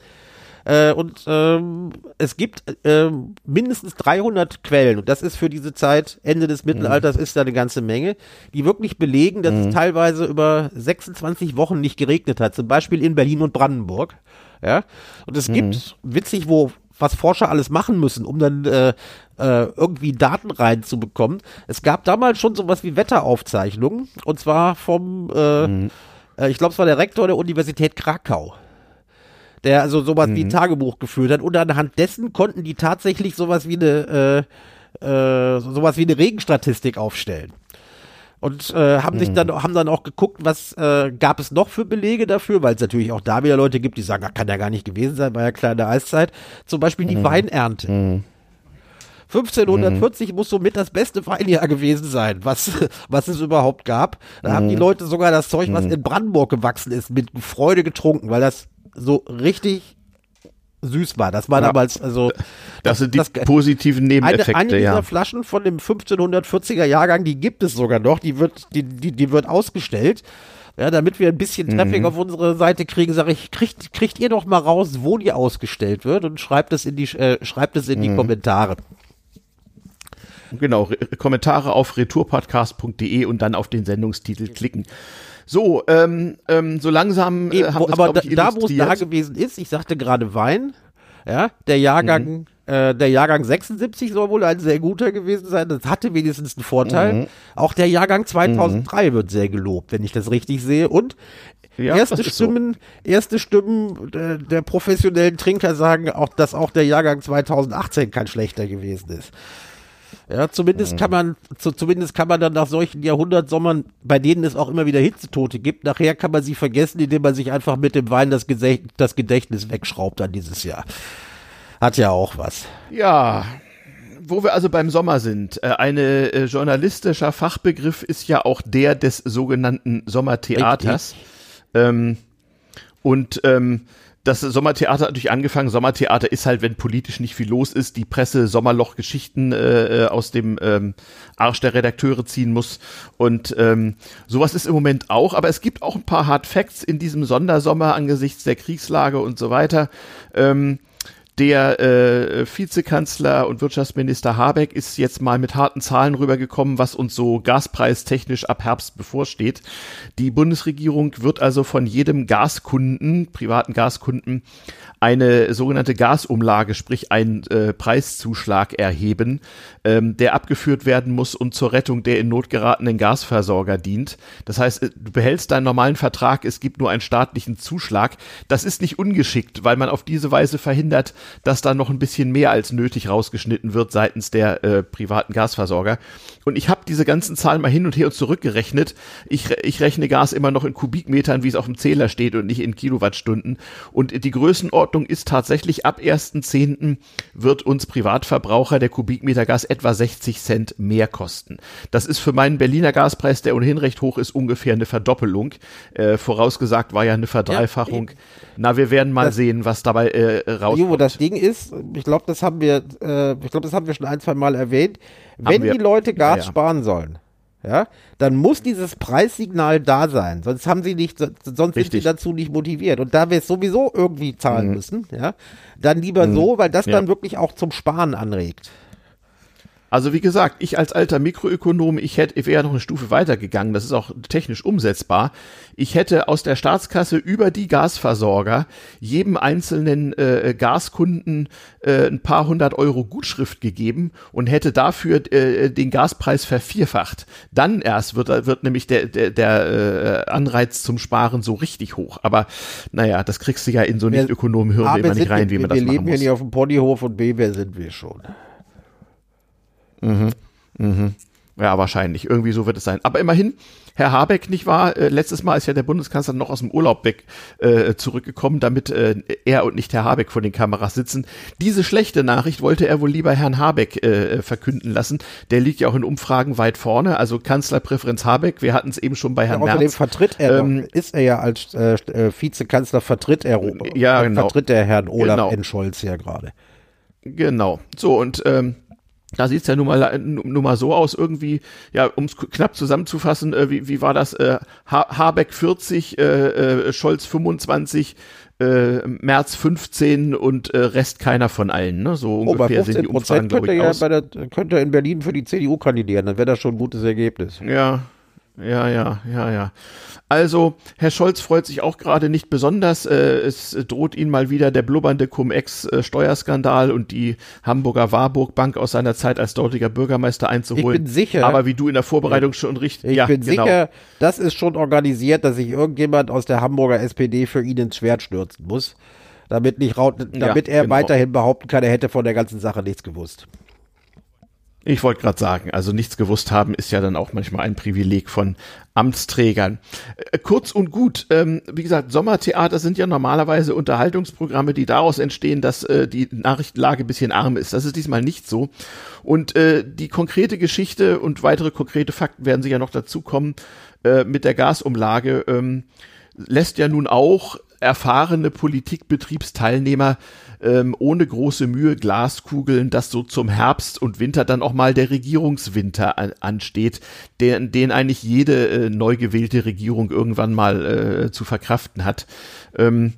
Äh, und ähm, es gibt äh, mindestens 300 Quellen, und das ist für diese Zeit, Ende des Mittelalters, mhm. ist da eine ganze Menge, die wirklich belegen, dass mhm. es teilweise über 26 Wochen nicht geregnet hat, zum Beispiel in Berlin und Brandenburg. Ja, und es mhm. gibt, witzig, wo was Forscher alles machen müssen, um dann äh, äh, irgendwie Daten reinzubekommen. Es gab damals schon sowas wie Wetteraufzeichnungen und zwar vom, äh, mhm. äh, ich glaube, es war der Rektor der Universität Krakau der also sowas mhm. wie ein Tagebuch geführt hat. Und anhand dessen konnten die tatsächlich sowas wie eine, äh, äh, sowas wie eine Regenstatistik aufstellen. Und äh, haben mhm. sich dann haben dann auch geguckt, was äh, gab es noch für Belege dafür, weil es natürlich auch da wieder Leute gibt, die sagen, ach, kann ja gar nicht gewesen sein, war ja kleine Eiszeit. Zum Beispiel die mhm. Weinernte. Mhm. 1540 mhm. muss somit das beste Weinjahr gewesen sein, was, *laughs* was es überhaupt gab. Da mhm. haben die mhm. Leute sogar das Zeug, was mhm. in Brandenburg gewachsen ist, mit Freude getrunken, weil das so richtig süß war. Das war ja. damals, also. *laughs* Das, sind die das, positiven Nebeneffekte, eine, eine ja. dieser Flaschen von dem 1540er Jahrgang, die gibt es sogar noch, die wird, die, die, die wird ausgestellt. Ja, damit wir ein bisschen Traffic mhm. auf unsere Seite kriegen, sage ich, kriegt, kriegt ihr doch mal raus, wo die ausgestellt wird und schreibt es in die, äh, schreibt es in die mhm. Kommentare. Genau, Re Kommentare auf retourpodcast.de und dann auf den Sendungstitel klicken. So, ähm, ähm, so langsam äh, haben Aber da, da wo es da gewesen ist, ich sagte gerade Wein, ja, der Jahrgang, mhm. äh, der Jahrgang 76 soll wohl ein sehr guter gewesen sein. Das hatte wenigstens einen Vorteil. Mhm. Auch der Jahrgang 2003 mhm. wird sehr gelobt, wenn ich das richtig sehe. Und ja, erste Stimmen, so. erste Stimmen der, der, professionellen Trinker sagen auch, dass auch der Jahrgang 2018 kein schlechter gewesen ist. Ja, zumindest mhm. kann man, zu, zumindest kann man dann nach solchen Jahrhundertsommern, bei denen es auch immer wieder Hitzetote gibt, nachher kann man sie vergessen, indem man sich einfach mit dem Wein das, Gedächt, das Gedächtnis wegschraubt an dieses Jahr. Hat ja auch was. Ja, wo wir also beim Sommer sind, äh, ein äh, journalistischer Fachbegriff ist ja auch der des sogenannten Sommertheaters. Ähm, und ähm, das Sommertheater hat natürlich angefangen. Sommertheater ist halt, wenn politisch nicht viel los ist, die Presse Sommerloch-Geschichten äh, äh, aus dem ähm, Arsch der Redakteure ziehen muss. Und ähm, sowas ist im Moment auch. Aber es gibt auch ein paar Hard Facts in diesem Sondersommer angesichts der Kriegslage und so weiter. Ähm, der äh, Vizekanzler und Wirtschaftsminister Habeck ist jetzt mal mit harten Zahlen rübergekommen, was uns so gaspreistechnisch ab Herbst bevorsteht. Die Bundesregierung wird also von jedem Gaskunden, privaten Gaskunden, eine sogenannte Gasumlage, sprich einen äh, Preiszuschlag erheben, ähm, der abgeführt werden muss und zur Rettung der in Not geratenen Gasversorger dient. Das heißt, äh, du behältst deinen normalen Vertrag, es gibt nur einen staatlichen Zuschlag. Das ist nicht ungeschickt, weil man auf diese Weise verhindert, dass da noch ein bisschen mehr als nötig rausgeschnitten wird seitens der äh, privaten Gasversorger. Und ich habe diese ganzen Zahlen mal hin und her und zurück gerechnet. Ich, ich rechne Gas immer noch in Kubikmetern, wie es auf dem Zähler steht und nicht in Kilowattstunden. Und die Größenordnung ist tatsächlich ab 1.10. wird uns Privatverbraucher der Kubikmeter Gas etwa 60 Cent mehr kosten. Das ist für meinen Berliner Gaspreis, der ohnehin recht hoch ist, ungefähr eine Verdoppelung. Äh, vorausgesagt war ja eine Verdreifachung. Ja, Na, wir werden mal sehen, was dabei äh, rauskommt. Jo, das Ding ist, ich glaube, das haben wir, äh, ich glaube, das haben wir schon ein, zwei Mal erwähnt wenn die Leute Gas ja, ja. sparen sollen, ja, dann muss dieses Preissignal da sein. Sonst haben sie nicht, sonst Richtig. sind sie dazu nicht motiviert. Und da wir es sowieso irgendwie zahlen mhm. müssen, ja, dann lieber mhm. so, weil das ja. dann wirklich auch zum Sparen anregt. Also wie gesagt, ich als alter Mikroökonom, ich hätte, ich wäre ja noch eine Stufe weitergegangen, das ist auch technisch umsetzbar. Ich hätte aus der Staatskasse über die Gasversorger jedem einzelnen äh, Gaskunden äh, ein paar hundert Euro Gutschrift gegeben und hätte dafür äh, den Gaspreis vervierfacht. Dann erst wird, wird nämlich der, der, der äh, Anreiz zum Sparen so richtig hoch. Aber naja, das kriegst du ja in so nicht Ökonomenhirn immer nicht rein, wie man das machen muss. Wir leben hier nicht auf dem Ponyhof und B, wer sind wir schon? Mhm. Mhm. Ja, wahrscheinlich. Irgendwie so wird es sein. Aber immerhin, Herr Habeck, nicht wahr? Äh, letztes Mal ist ja der Bundeskanzler noch aus dem Urlaub weg äh, zurückgekommen, damit äh, er und nicht Herr Habeck vor den Kameras sitzen. Diese schlechte Nachricht wollte er wohl lieber Herrn Habeck äh, verkünden lassen. Der liegt ja auch in Umfragen weit vorne. Also Kanzlerpräferenz Habeck. Wir hatten es eben schon bei Herrn ja, Merz. vertritt er ähm, ist er ja als äh, äh, Vizekanzler vertritt er ja, genau. vertritt der Herrn Olaf genau. N. Scholz ja gerade. Genau. So und ähm, da sieht's ja nun mal, nun mal so aus, irgendwie, ja, um es knapp zusammenzufassen, äh, wie, wie war das? Äh, ha Habeck 40, äh, äh, Scholz 25, äh, März 15 und äh, Rest keiner von allen. Ne? So oh, ungefähr sind die Umfragen, könnte ich, ja aus. Bei der, könnte in Berlin für die CDU kandidieren, dann wäre das schon ein gutes Ergebnis. Ja, ja, ja, ja, ja. Also, Herr Scholz freut sich auch gerade nicht besonders. Äh, es droht ihn mal wieder der blubbernde Cum-Ex-Steuerskandal und die Hamburger Warburg Bank aus seiner Zeit als dortiger Bürgermeister einzuholen. Ich bin sicher. Aber wie du in der Vorbereitung schon richtig. Ich ja, bin genau. sicher, das ist schon organisiert, dass sich irgendjemand aus der Hamburger SPD für ihn ins Schwert stürzen muss. Damit, nicht, damit ja, er genau. weiterhin behaupten kann, er hätte von der ganzen Sache nichts gewusst. Ich wollte gerade sagen, also nichts gewusst haben ist ja dann auch manchmal ein Privileg von Amtsträgern. Äh, kurz und gut, ähm, wie gesagt, Sommertheater sind ja normalerweise Unterhaltungsprogramme, die daraus entstehen, dass äh, die Nachrichtenlage ein bisschen arm ist. Das ist diesmal nicht so. Und äh, die konkrete Geschichte und weitere konkrete Fakten werden sicher noch dazukommen äh, mit der Gasumlage. Ähm, lässt ja nun auch erfahrene Politikbetriebsteilnehmer ähm, ohne große Mühe Glaskugeln, dass so zum Herbst und Winter dann auch mal der Regierungswinter an, ansteht, den, den eigentlich jede äh, neu gewählte Regierung irgendwann mal äh, zu verkraften hat. Ähm,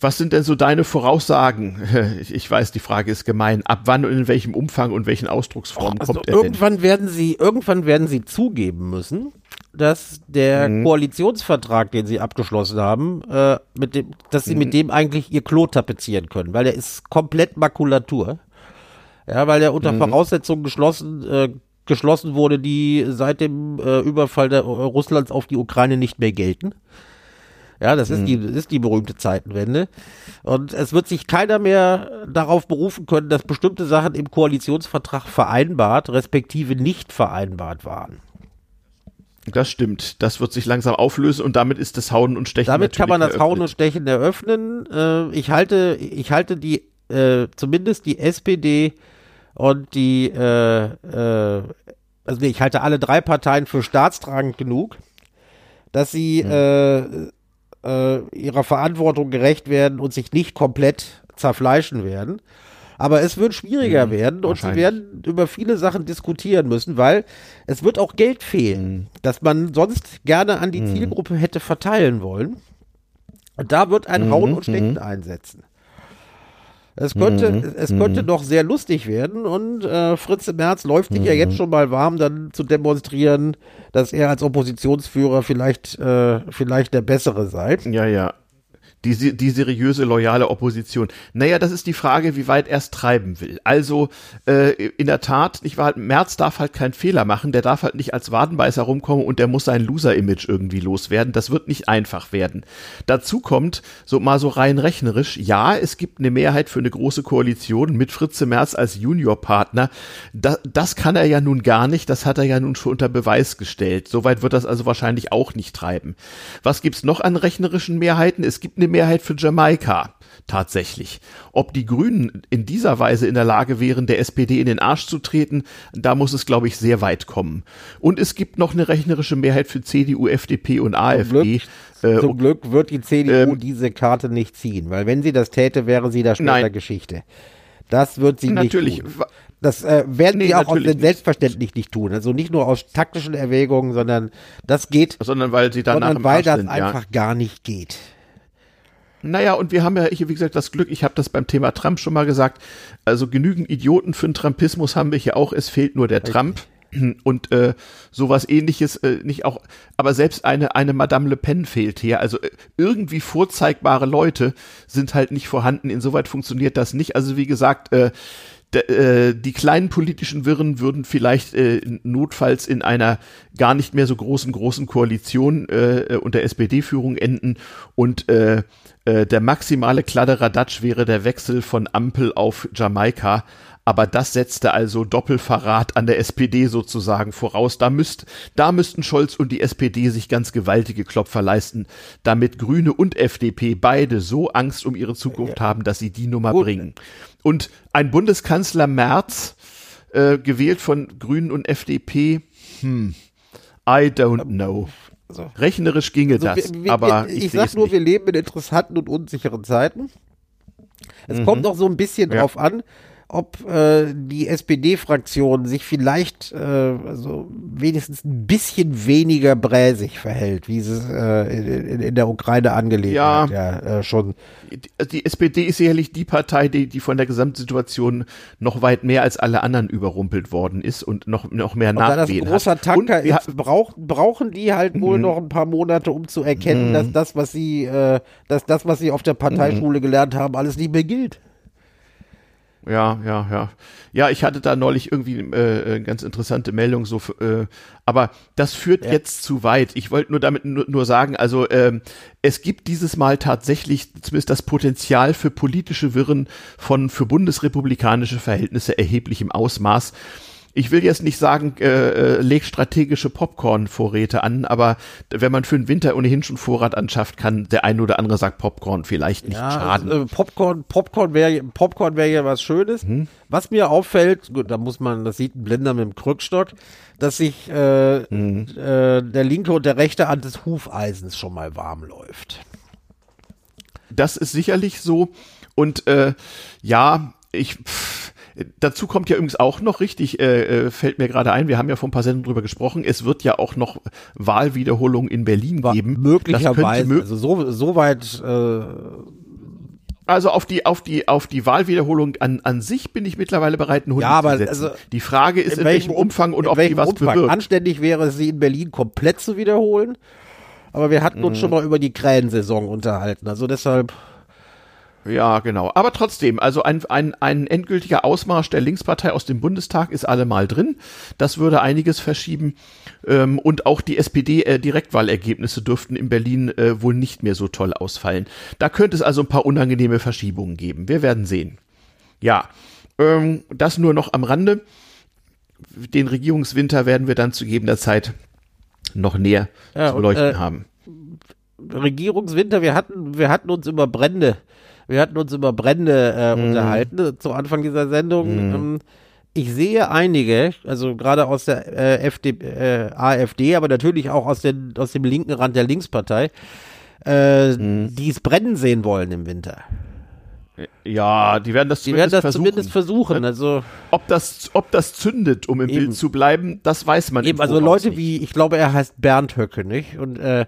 was sind denn so deine Voraussagen? *laughs* Ich weiß, die Frage ist gemein. Ab wann und in welchem Umfang und welchen Ausdrucksformen also kommt er irgendwann denn? Werden sie, irgendwann werden sie zugeben müssen, dass der mhm. Koalitionsvertrag, den sie abgeschlossen haben, äh, mit dem, dass sie mhm. mit dem eigentlich ihr Klo tapezieren können, weil der ist komplett Makulatur. Ja, weil der unter mhm. Voraussetzungen geschlossen, äh, geschlossen wurde, die seit dem äh, Überfall der, äh, Russlands auf die Ukraine nicht mehr gelten. Ja, das ist, mhm. die, das ist die berühmte Zeitenwende. Und es wird sich keiner mehr darauf berufen können, dass bestimmte Sachen im Koalitionsvertrag vereinbart, respektive nicht vereinbart waren. Das stimmt. Das wird sich langsam auflösen und damit ist das Hauen und Stechen. Damit kann man das eröffnet. Hauen und Stechen eröffnen. Äh, ich halte, ich halte die, äh, zumindest die SPD und die, äh, äh, also nee, ich halte alle drei Parteien für staatstragend genug, dass sie hm. Äh, ihrer Verantwortung gerecht werden und sich nicht komplett zerfleischen werden. Aber es wird schwieriger mhm, werden und sie werden über viele Sachen diskutieren müssen, weil es wird auch Geld fehlen, mhm. das man sonst gerne an die mhm. Zielgruppe hätte verteilen wollen. Und da wird ein Hauen mhm, und Stechen mhm. einsetzen. Es könnte, mhm. es könnte mhm. doch sehr lustig werden und äh, Fritze Merz läuft sich mhm. ja jetzt schon mal warm, dann zu demonstrieren, dass er als Oppositionsführer vielleicht, äh, vielleicht der Bessere sei. Ja, ja die, die seriöse, loyale Opposition. Naja, das ist die Frage, wie weit er es treiben will. Also äh, in der Tat, ich war halt, Merz darf halt keinen Fehler machen, der darf halt nicht als Wadenbeißer rumkommen und der muss sein Loser-Image irgendwie loswerden. Das wird nicht einfach werden. Dazu kommt, so mal so rein rechnerisch, ja, es gibt eine Mehrheit für eine große Koalition mit Fritze Merz als Juniorpartner. Da, das kann er ja nun gar nicht, das hat er ja nun schon unter Beweis gestellt. Soweit wird das also wahrscheinlich auch nicht treiben. Was gibt's noch an rechnerischen Mehrheiten? Es gibt eine Mehrheit für Jamaika tatsächlich. Ob die Grünen in dieser Weise in der Lage wären, der SPD in den Arsch zu treten, da muss es, glaube ich, sehr weit kommen. Und es gibt noch eine rechnerische Mehrheit für CDU, FDP und AfD. Zum Glück, äh, zum Glück wird die CDU ähm, diese Karte nicht ziehen, weil wenn sie das täte, wäre sie da später Geschichte. Das wird sie natürlich. nicht tun. Das äh, werden nee, sie auch aus, selbstverständlich nicht tun. Also nicht nur aus taktischen Erwägungen, sondern das geht. Sondern weil sie danach sondern weil das sind, einfach ja. gar nicht geht. Naja, und wir haben ja, ich, wie gesagt, das Glück, ich habe das beim Thema Trump schon mal gesagt, also genügend Idioten für den Trumpismus haben wir hier auch, es fehlt nur der Richtig. Trump. *clears throat* Und äh, sowas ähnliches äh, nicht auch aber selbst eine eine Madame Le Pen fehlt hier. Also äh, irgendwie vorzeigbare Leute sind halt nicht vorhanden. Insoweit funktioniert das nicht. Also wie gesagt äh, äh, die kleinen politischen Wirren würden vielleicht äh, notfalls in einer gar nicht mehr so großen großen Koalition äh, unter SPD-Führung enden und äh, äh, der maximale Kladderadatsch wäre der Wechsel von Ampel auf Jamaika. aber das setzte also Doppelverrat an der SPD sozusagen voraus. Da, müsst, da müssten Scholz und die SPD sich ganz gewaltige Klopfer leisten, damit Grüne und FDP beide so Angst um ihre Zukunft haben, dass sie die Nummer Gut. bringen. Und ein Bundeskanzler Merz, äh, gewählt von Grünen und FDP, hm, I don't know. Also, Rechnerisch ginge also, das, wir, wir, aber ich, ich sag nur, nicht. wir leben in interessanten und unsicheren Zeiten. Es mhm. kommt auch so ein bisschen ja. drauf an, ob äh, die SPD-Fraktion sich vielleicht äh, also wenigstens ein bisschen weniger bräsig verhält, wie es äh, in, in, der Ukraine angelegt ja, hat, ja äh, schon. Die, die, SPD ist sicherlich die Partei, die, die von der Gesamtsituation noch weit mehr als alle anderen überrumpelt worden ist und noch, noch mehr Nachwehen hat. Da das großer Tanker ist, brauch, brauchen die halt wohl mhm. noch ein paar Monate, um zu erkennen, mhm. dass das, was sie, äh, dass das, was sie auf der Parteischule mhm. gelernt haben, alles nicht mehr gilt. Ja, ja, ja. Ja, ich hatte da neulich irgendwie äh, äh ganz interessante Meldung so, äh, aber das führt ja. jetzt zu weit. Ich wollte nur damit nur, nur sagen, also ähm, es gibt dieses Mal tatsächlich zumindest das Potenzial für politische Wirren von für bundesrepublikanische Verhältnisse erheblichem Ausmaß ich will jetzt nicht sagen, äh, äh, leg strategische Popcorn-Vorräte an, aber wenn man für den Winter ohnehin schon Vorrat anschafft, kann der eine oder andere sagt Popcorn vielleicht nicht ja, schaden. Also, Popcorn, Popcorn wäre Popcorn wäre ja was Schönes. Hm. Was mir auffällt, gut, da muss man, das sieht ein Blinder mit dem Krückstock, dass sich äh, hm. äh, der linke und der rechte Hand des Hufeisens schon mal warm läuft. Das ist sicherlich so. Und äh, ja, ich. Pff, Dazu kommt ja übrigens auch noch richtig, äh, äh, fällt mir gerade ein, wir haben ja vor ein paar Sendungen drüber gesprochen, es wird ja auch noch Wahlwiederholungen in Berlin War geben. Möglicherweise, mög also so, so weit äh also auf die auf die auf die Wahlwiederholung an an sich bin ich mittlerweile bereit, einen Hund ja, aber zu setzen. Also die Frage ist in, in welchem, welchem Umfang und ob die was Umfang. bewirkt. Anständig wäre es, sie in Berlin komplett zu wiederholen. Aber wir hatten uns mhm. schon mal über die Krähensaison unterhalten. Also deshalb ja, genau. Aber trotzdem, also ein, ein, ein endgültiger Ausmarsch der Linkspartei aus dem Bundestag ist allemal drin. Das würde einiges verschieben. Ähm, und auch die SPD-Direktwahlergebnisse äh, dürften in Berlin äh, wohl nicht mehr so toll ausfallen. Da könnte es also ein paar unangenehme Verschiebungen geben. Wir werden sehen. Ja, ähm, das nur noch am Rande. Den Regierungswinter werden wir dann zu gegebener Zeit noch näher ja, zu beleuchten und, äh, haben. Regierungswinter, wir hatten, wir hatten uns über Brände wir hatten uns über Brände äh, mhm. unterhalten zu Anfang dieser Sendung. Mhm. Ähm, ich sehe einige, also gerade aus der äh, FD, äh, AfD, aber natürlich auch aus, den, aus dem linken Rand der Linkspartei, äh, mhm. die es brennen sehen wollen im Winter. Ja, die werden das die zumindest werden das versuchen. zumindest versuchen. Also ob das, ob das zündet, um im eben. Bild zu bleiben, das weiß man eben. Also Leute nicht. wie, ich glaube, er heißt Bernd Höcke, nicht? Und äh,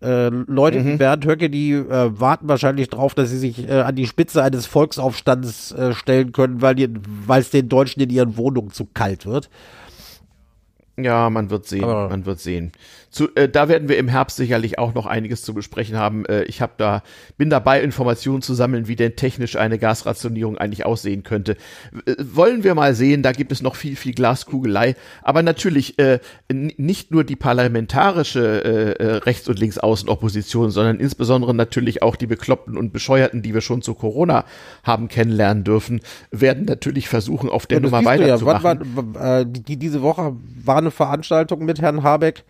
äh, Leute mhm. wie Bernd Höcke, die äh, warten wahrscheinlich drauf, dass sie sich äh, an die Spitze eines Volksaufstands äh, stellen können, weil es den Deutschen in ihren Wohnungen zu kalt wird. Ja, man wird sehen, Aber man wird sehen. Zu, äh, da werden wir im Herbst sicherlich auch noch einiges zu besprechen haben. Äh, ich habe da bin dabei, Informationen zu sammeln, wie denn technisch eine Gasrationierung eigentlich aussehen könnte. Äh, wollen wir mal sehen, da gibt es noch viel, viel Glaskugelei. Aber natürlich äh, nicht nur die parlamentarische äh, äh, Rechts- und Linksaußenopposition, sondern insbesondere natürlich auch die Bekloppten und Bescheuerten, die wir schon zu Corona haben kennenlernen dürfen, werden natürlich versuchen, auf der Nummer weiterzumachen. Ja, war, äh, die, diese Woche war eine Veranstaltung mit Herrn Habeck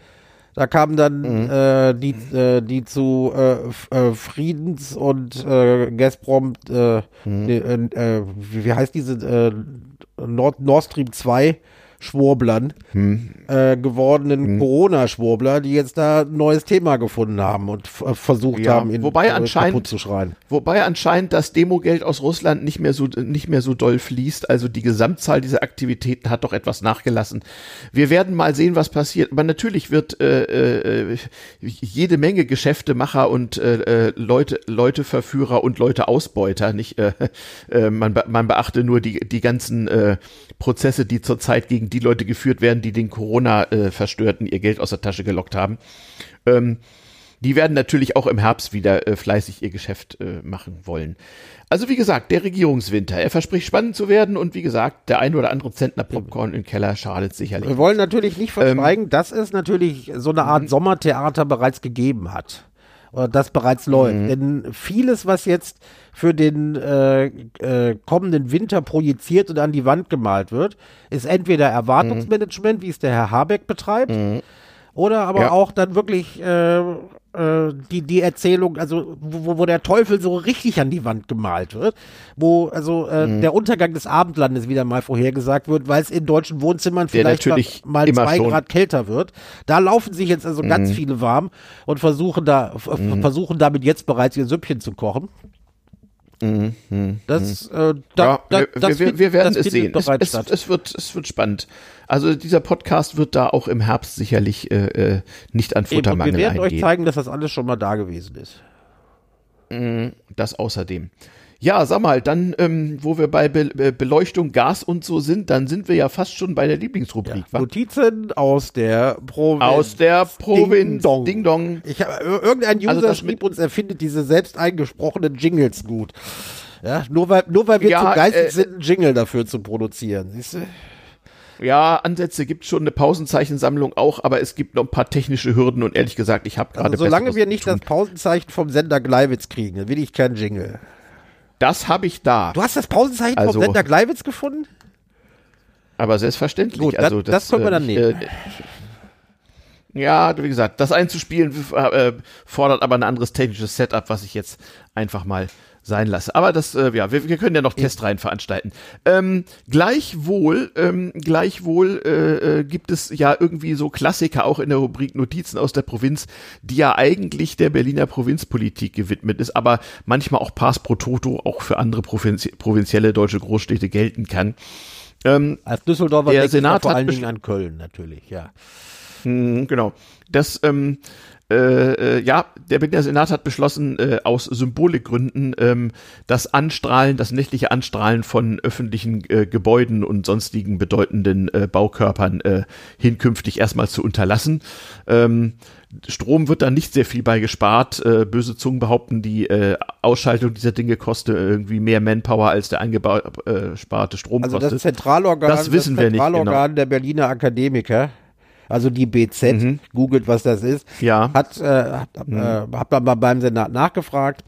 da kamen dann mhm. äh, die, äh, die zu äh, äh Friedens- und äh, Gazprom, äh, mhm. äh, wie heißt diese, äh, Nord, Nord Stream 2 Schwurblern hm. äh, gewordenen hm. Corona-Schwurbler, die jetzt da ein neues Thema gefunden haben und äh, versucht ja, haben, ihn wobei anscheinend, zu schreien. Wobei anscheinend das Demogeld aus Russland nicht mehr so nicht mehr so doll fließt. Also die Gesamtzahl dieser Aktivitäten hat doch etwas nachgelassen. Wir werden mal sehen, was passiert. Aber natürlich wird äh, äh, jede Menge Geschäftemacher und äh, äh Leute, Leuteverführer und Leute Ausbeuter. Nicht, äh, äh, man, man beachte nur die die ganzen äh, Prozesse, die zurzeit gegen die Leute geführt werden, die den Corona-Verstörten ihr Geld aus der Tasche gelockt haben. Ähm, die werden natürlich auch im Herbst wieder äh, fleißig ihr Geschäft äh, machen wollen. Also wie gesagt, der Regierungswinter, er verspricht spannend zu werden und wie gesagt, der ein oder andere Zentner Popcorn im Keller schadet sicherlich. Wir wollen natürlich nicht verschweigen, ähm, dass es natürlich so eine Art mhm. Sommertheater bereits gegeben hat. Äh, das bereits läuft. Mhm. Denn vieles, was jetzt für den äh, äh, kommenden Winter projiziert und an die Wand gemalt wird, ist entweder Erwartungsmanagement, mhm. wie es der Herr Habeck betreibt, mhm. oder aber ja. auch dann wirklich äh, äh, die, die Erzählung, also wo, wo der Teufel so richtig an die Wand gemalt wird, wo also äh, mhm. der Untergang des Abendlandes wieder mal vorhergesagt wird, weil es in deutschen Wohnzimmern vielleicht mal, mal zwei schon. Grad kälter wird. Da laufen sich jetzt also mhm. ganz viele warm und versuchen da mhm. versuchen damit jetzt bereits ihr Süppchen zu kochen. Mhm, das, äh, da, ja, da, wir, das wir, wir werden es sehen. Es, es, es, wird, es wird spannend. Also dieser Podcast wird da auch im Herbst sicherlich äh, äh nicht an Futtermangel eingehen. Wir werden eingehen. euch zeigen, dass das alles schon mal da gewesen ist. Mhm, das außerdem. Ja, sag mal, dann, ähm, wo wir bei Be Be Beleuchtung, Gas und so sind, dann sind wir ja fast schon bei der Lieblingsrubrik. Ja, Notizen aus der Provinz. Aus der Provinz. Ding Dong. Ding -dong. Ich hab, irgendein User also schrieb uns, er findet diese selbst eingesprochenen Jingles gut. Ja, nur weil, nur weil wir ja, zu geistig äh, sind, einen Jingle dafür zu produzieren. Siehst du? Ja, Ansätze gibt schon eine Pausenzeichensammlung auch, aber es gibt noch ein paar technische Hürden und ehrlich gesagt, ich habe also gerade. Also solange wir nicht das Pausenzeichen vom Sender Gleiwitz kriegen, dann will ich keinen Jingle. Das habe ich da. Du hast das Pausenzeichen also, vom Sender Gleiwitz gefunden? Aber selbstverständlich. Gut, also das, das können wir dann äh, nehmen. Äh, ja, wie gesagt, das einzuspielen äh, fordert aber ein anderes technisches Setup, was ich jetzt einfach mal sein lasse. Aber das, äh, ja, wir, wir können ja noch Testreihen veranstalten. Ähm, gleichwohl, ähm, gleichwohl äh, äh, gibt es ja irgendwie so Klassiker auch in der Rubrik Notizen aus der Provinz, die ja eigentlich der Berliner Provinzpolitik gewidmet ist, aber manchmal auch Pass pro Toto auch für andere Provinzi provinzielle deutsche Großstädte gelten kann. Ähm, Als Düsseldorfer der Senat vor allen Dingen an Köln natürlich, ja. Mh, genau. Das ähm, äh, äh, ja, der Berliner Senat hat beschlossen, äh, aus Symbolikgründen ähm, das Anstrahlen, das nächtliche Anstrahlen von öffentlichen äh, Gebäuden und sonstigen bedeutenden äh, Baukörpern äh, hinkünftig erstmal zu unterlassen. Ähm, Strom wird da nicht sehr viel bei gespart. Böse Zungen behaupten, die Ausschaltung dieser Dinge kostet irgendwie mehr Manpower als der eingesparte Strom also kostet. Das Zentralorgan, das wissen das wir nicht genau. der Berliner Akademiker also die BZ, mhm. googelt, was das ist, ja. hat, äh, hat mhm. äh, hab dann mal beim Senat nachgefragt.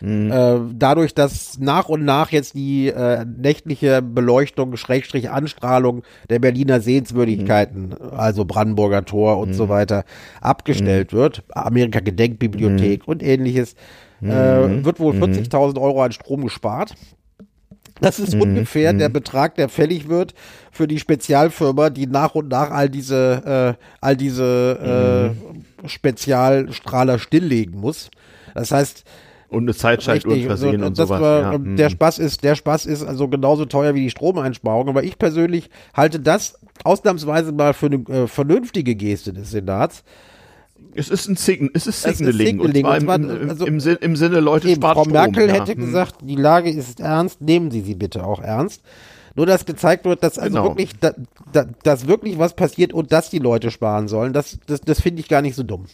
Mhm. Äh, dadurch, dass nach und nach jetzt die äh, nächtliche Beleuchtung, Schrägstrich Anstrahlung der Berliner Sehenswürdigkeiten, mhm. also Brandenburger Tor und so mhm. weiter, abgestellt mhm. wird, Amerika Gedenkbibliothek und ähnliches, äh, wird wohl 40.000 Euro an Strom gespart. Das ist mhm. ungefähr der mhm. Betrag, der fällig wird für die Spezialfirma, die nach und nach all diese, äh, all diese äh, Spezialstrahler stilllegen muss. Das heißt, und eine Zeitschaltuhr versehen so, und sowas. War, ja. Der mhm. Spaß ist, der Spaß ist also genauso teuer wie die Stromeinsparung. Aber ich persönlich halte das ausnahmsweise mal für eine äh, vernünftige Geste des Senats, es ist ein Sign es ist Signaling. Es ist Signaling. Und zwar, und zwar im, also, im, Sinn, im, Sinne, Leute eben, spart Frau Strom, Merkel ja. hätte hm. gesagt, die Lage ist ernst, nehmen Sie sie bitte auch ernst. Nur, dass gezeigt wird, dass also genau. wirklich, da, da, dass wirklich was passiert und dass die Leute sparen sollen, das, das, das finde ich gar nicht so dumm.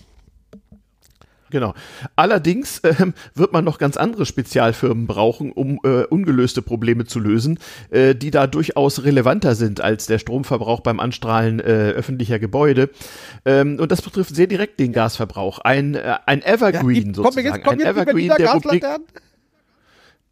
Genau. Allerdings *laughs* ähm, wird man noch ganz andere Spezialfirmen brauchen, um äh, ungelöste Probleme zu lösen, äh, die da durchaus relevanter sind als der Stromverbrauch beim Anstrahlen äh, öffentlicher Gebäude. Ähm, und das betrifft sehr direkt den Gasverbrauch. Ein, äh, ein Evergreen ja, sozusagen. Komm, jetzt, komm, ein Evergreen der Rubrik.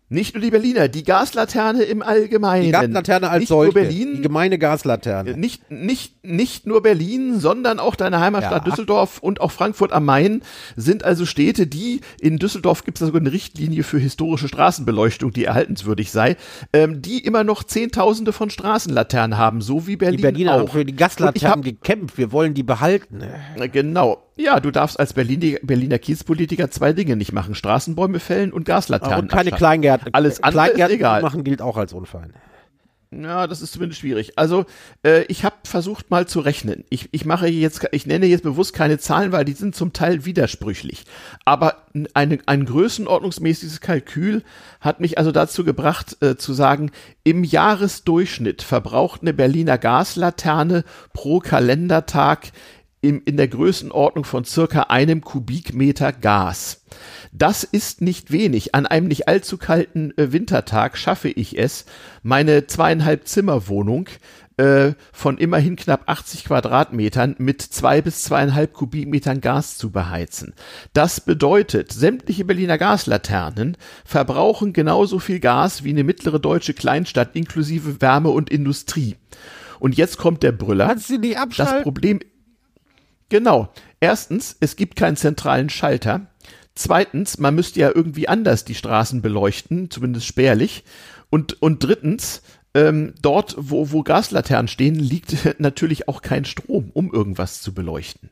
Nicht nur die Berliner, die Gaslaterne im Allgemeinen. Die Gaslaterne als nicht solche, nur Berlin, die gemeine Gaslaterne. Nicht, nicht, nicht nur Berlin, sondern auch deine Heimatstadt ja. Düsseldorf und auch Frankfurt am Main sind also Städte, die, in Düsseldorf gibt es da sogar eine Richtlinie für historische Straßenbeleuchtung, die erhaltenswürdig sei, ähm, die immer noch Zehntausende von Straßenlaternen haben, so wie Berlin Die Berliner auch. haben für die Gaslaternen hab, gekämpft, wir wollen die behalten. Genau. Ja, du darfst als Berlin, Berliner Kiezpolitiker zwei Dinge nicht machen. Straßenbäume fällen und Gaslaternen. Und keine Kleingärten. Alles andere Kleingärten ist egal. machen gilt auch als unfein. Ja, das ist zumindest schwierig. Also äh, ich habe versucht mal zu rechnen. Ich, ich mache jetzt, ich nenne jetzt bewusst keine Zahlen, weil die sind zum Teil widersprüchlich. Aber eine, ein größenordnungsmäßiges Kalkül hat mich also dazu gebracht äh, zu sagen, im Jahresdurchschnitt verbraucht eine Berliner Gaslaterne pro Kalendertag im, in der Größenordnung von circa einem Kubikmeter Gas. Das ist nicht wenig. An einem nicht allzu kalten äh, Wintertag schaffe ich es, meine zweieinhalb Zimmerwohnung äh, von immerhin knapp 80 Quadratmetern mit zwei bis zweieinhalb Kubikmetern Gas zu beheizen. Das bedeutet, sämtliche Berliner Gaslaternen verbrauchen genauso viel Gas wie eine mittlere deutsche Kleinstadt inklusive Wärme und Industrie. Und jetzt kommt der Brüller. Kannst du nicht abschalten? Das Problem, genau. Erstens, es gibt keinen zentralen Schalter. Zweitens, man müsste ja irgendwie anders die Straßen beleuchten, zumindest spärlich. Und, und drittens, ähm, dort, wo, wo Gaslaternen stehen, liegt *laughs* natürlich auch kein Strom, um irgendwas zu beleuchten.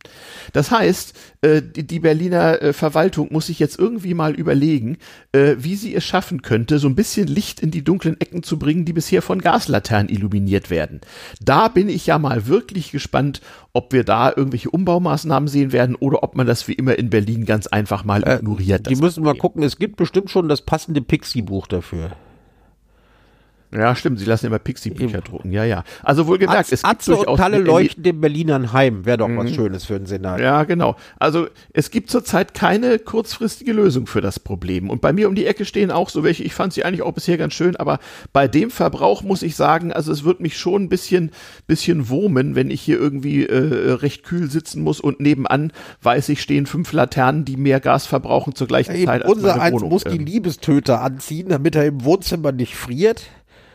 Das heißt, äh, die, die Berliner äh, Verwaltung muss sich jetzt irgendwie mal überlegen, äh, wie sie es schaffen könnte, so ein bisschen Licht in die dunklen Ecken zu bringen, die bisher von Gaslaternen illuminiert werden. Da bin ich ja mal wirklich gespannt, ob wir da irgendwelche Umbaumaßnahmen sehen werden oder ob man das wie immer in Berlin ganz einfach mal Äh, ignoriert. Die müssen mal Problem. gucken, es gibt bestimmt schon das passende Pixie-Buch dafür. Ja, stimmt, sie lassen immer Pixie-Bücher drucken. Ja, ja. Also wohlgemerkt, es gibt Atze durchaus eine- leuchten dem Berlinern heim. Wäre doch was Schönes für den Senat. Ja, genau. Also es gibt zurzeit keine kurzfristige Lösung für das Problem. Und bei mir um die Ecke stehen auch so welche. Ich fand sie eigentlich auch bisher ganz schön, aber bei dem Verbrauch muss ich sagen, also es wird mich schon ein bisschen, bisschen wurmen, wenn ich hier irgendwie äh, recht kühl sitzen muss und nebenan weiß ich stehen fünf Laternen, die mehr Gas verbrauchen zur gleichen Eben, Zeit als unser meine eins Wohnung. muss die Ähm, Liebestöter anziehen, damit er im Wohnzimmer nicht friert.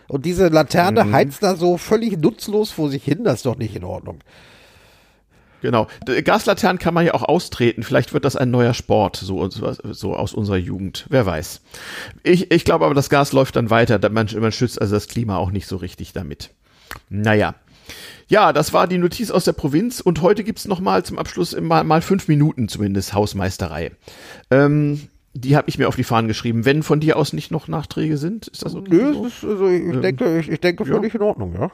Und diese Laterne Mhm. heizt da so völlig nutzlos vor sich hin. Das ist doch nicht in Ordnung. Genau. Gaslaternen kann man ja auch austreten. Vielleicht wird das ein neuer Sport, so, so aus unserer Jugend. Wer weiß. Ich, ich glaube aber, das Gas läuft dann weiter. Man, man schützt also das Klima auch nicht so richtig damit. Naja. Ja, das war die Notiz aus der Provinz und heute gibt's noch mal zum Abschluss mal, mal fünf Minuten zumindest Hausmeisterei. Ähm, die habe ich mir auf die Fahnen geschrieben. Wenn von dir aus nicht noch Nachträge sind, ist das okay? Nö, so? das ist, also ich, denke, ich, ich denke ja. völlig in Ordnung, ja.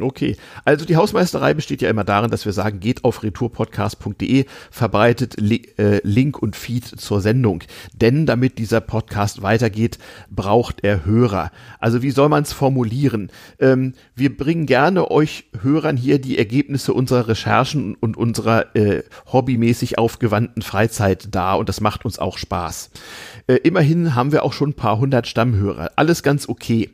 Okay, also die Hausmeisterei besteht ja immer darin, dass wir sagen, geht auf retourpodcast.de, verbreitet Li äh, Link und Feed zur Sendung. Denn damit dieser Podcast weitergeht, braucht er Hörer. Also wie soll man es formulieren? Ähm, wir bringen gerne euch Hörern hier die Ergebnisse unserer Recherchen und unserer äh, hobbymäßig aufgewandten Freizeit dar und das macht uns auch Spaß. Äh, immerhin haben wir auch schon ein paar hundert Stammhörer. Alles ganz okay.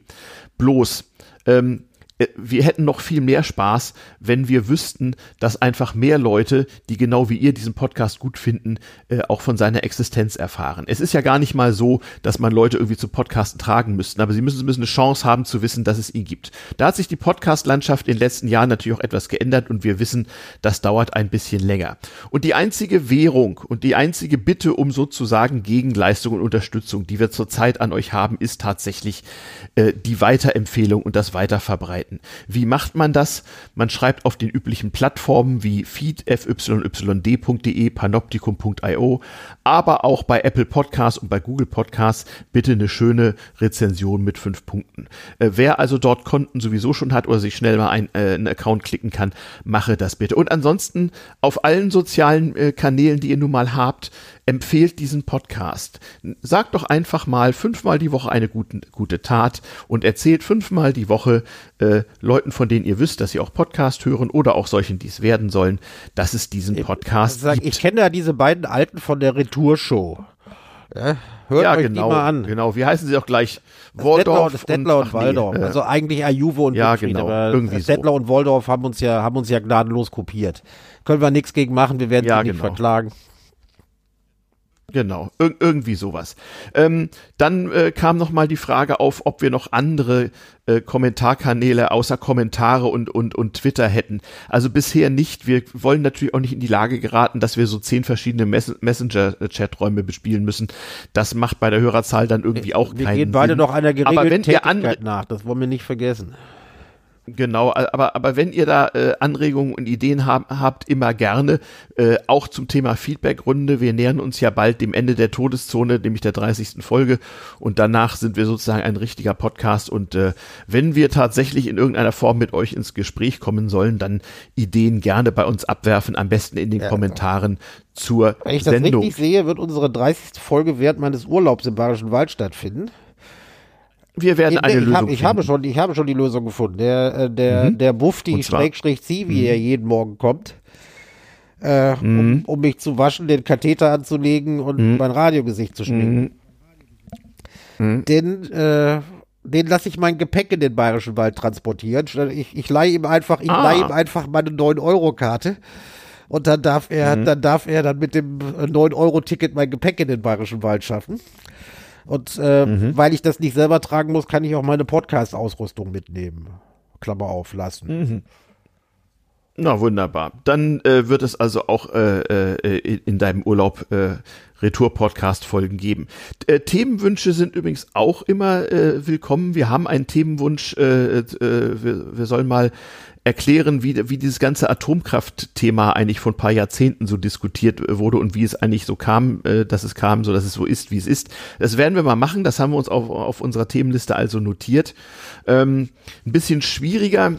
Bloß, ähm, äh, wir hätten noch viel mehr Spaß, wenn wir wüssten, dass einfach mehr Leute, die genau wie ihr diesen Podcast gut finden, äh, auch von seiner Existenz erfahren. Es ist ja gar nicht mal so, dass man Leute irgendwie zu Podcasten tragen müssten, aber sie müssen zumindest eine Chance haben zu wissen, dass es ihn gibt. Da hat sich die Podcast-Landschaft in den letzten Jahren natürlich auch etwas geändert und wir wissen, das dauert ein bisschen länger. Und die einzige Währung und die einzige Bitte um sozusagen Gegenleistung und Unterstützung, die wir zurzeit an euch haben, ist tatsächlich äh, die Weiterempfehlung und das Weiterverbreiten. Wie macht man das? Man schreibt auf den üblichen Plattformen wie feed, fyyd.de, panoptikum.io, aber auch bei Apple Podcasts und bei Google Podcasts bitte eine schöne Rezension mit fünf Punkten. Äh, wer also dort Konten sowieso schon hat oder sich schnell mal ein, äh, einen Account klicken kann, mache das bitte. Und ansonsten auf allen sozialen äh, Kanälen, die ihr nun mal habt, empfehlt diesen Podcast. Sagt doch einfach mal fünfmal die Woche eine gute, gute Tat und erzählt fünfmal die Woche äh, Leuten, von denen ihr wisst, dass sie auch Podcast hören oder auch solchen, die es werden sollen, dass es diesen Podcast Sag, gibt. ich kenne ja diese beiden Alten von der Retourshow. Ja, hört ja, euch genau, die mal an. genau. Wie heißen sie auch gleich? Stettler, Stettler und, ach nee, Waldorf. äh, also eigentlich Ajuve und ja, Gottfried, genau, aber irgendwie so. Und Waldorf haben uns ja haben uns ja gnadenlos kopiert. Können wir nichts gegen machen, wir werden Ja, sie nicht genau. verklagen. Genau, Ir irgendwie sowas. Ähm, dann äh, kam noch mal die Frage auf, ob wir noch andere äh, Kommentarkanäle außer Kommentare und, und, und Twitter hätten. Also bisher nicht. Wir wollen natürlich auch nicht in die Lage geraten, dass wir so zehn verschiedene Mess Messenger-Chaträume bespielen müssen. Das macht bei der Hörerzahl dann irgendwie auch Wir keinen gehen beide Sinn. noch einer Aber geregelten Tätigkeit nach, das wollen wir nicht vergessen. Genau, aber, aber wenn ihr da äh, Anregungen und Ideen hab, habt, immer gerne, äh, auch zum Thema Feedbackrunde. Wir nähern uns ja bald dem Ende der Todeszone, nämlich der 30. Folge und danach sind wir sozusagen ein richtiger Podcast und äh, wenn wir tatsächlich in irgendeiner Form mit euch ins Gespräch kommen sollen, dann Ideen gerne bei uns abwerfen, am besten in den Ja. Kommentaren zur Wenn ich das Sendung. richtig sehe, wird unsere 30. Folge während meines Urlaubs im Bayerischen Wald stattfinden. Wir werden Ich, eine ich, Lösung hab, ich, habe finden. schon, ich habe schon die Lösung gefunden. Der, äh, der, Mhm. der? Mhm. Schrägstrich Sie, wie er jeden Morgen kommt, äh, um, um mich zu waschen, den Katheter anzulegen und Mhm. mein Radiogesicht zu schminken. Denn äh, den lasse ich mein Gepäck in den Bayerischen Wald transportieren. Ich, ich leihe ihm einfach, ich ah. leihe ihm einfach meine 9-Euro-Karte. Und dann darf er, mhm. dann darf er dann mit dem 9-Euro-Ticket mein Gepäck in den Bayerischen Wald schaffen. Und äh, mhm. weil ich das nicht selber tragen muss, kann ich auch meine Podcast-Ausrüstung mitnehmen. Klammer auf, lassen. Mhm. Na wunderbar. Dann äh, wird es also auch äh, äh, in deinem Urlaub äh, Retour-Podcast-Folgen geben. Äh, Themenwünsche sind übrigens auch immer willkommen. Wir haben einen Themenwunsch, wir, wir sollen mal erklären, wie, wie dieses ganze Atomkraftthema eigentlich vor ein paar Jahrzehnten so diskutiert wurde und wie es eigentlich so kam, äh, dass es kam, so dass es so ist, wie es ist. Das werden wir mal machen. Das haben wir uns auf, auf unserer Themenliste also notiert. Ähm, ein bisschen schwieriger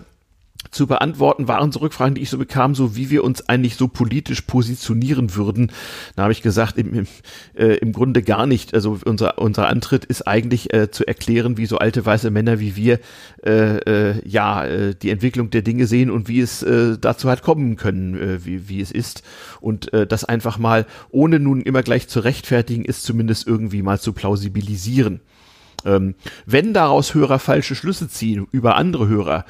zu beantworten waren so Rückfragen, die ich so bekam, so wie wir uns eigentlich so politisch positionieren würden. Da habe ich gesagt, im, im, äh, im Grunde gar nicht. Also unser, unser Antritt ist eigentlich äh, zu erklären, wie so alte weiße Männer wie wir äh, äh, ja äh, die Entwicklung der Dinge sehen und wie es äh, dazu hat kommen können, äh, wie, wie es ist. Und äh, das einfach mal, ohne nun immer gleich zu rechtfertigen, ist zumindest irgendwie mal zu plausibilisieren. Ähm, wenn daraus Hörer falsche Schlüsse ziehen über andere Hörer,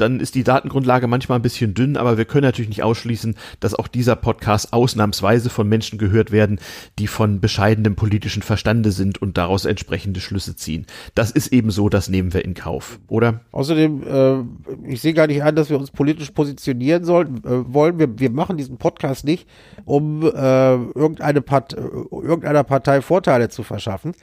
dann ist die Datengrundlage manchmal ein bisschen dünn, aber wir können natürlich nicht ausschließen, dass auch dieser Podcast ausnahmsweise von Menschen gehört werden, die von bescheidenem politischen Verstande sind und daraus entsprechende Schlüsse ziehen. Das ist eben so, das nehmen wir in Kauf, oder? Außerdem, äh, ich sehe gar nicht an, dass wir uns politisch positionieren sollten, äh, wollen. Wir, wir machen diesen Podcast nicht, um äh, irgendeine Part, irgendeiner Partei Vorteile zu verschaffen.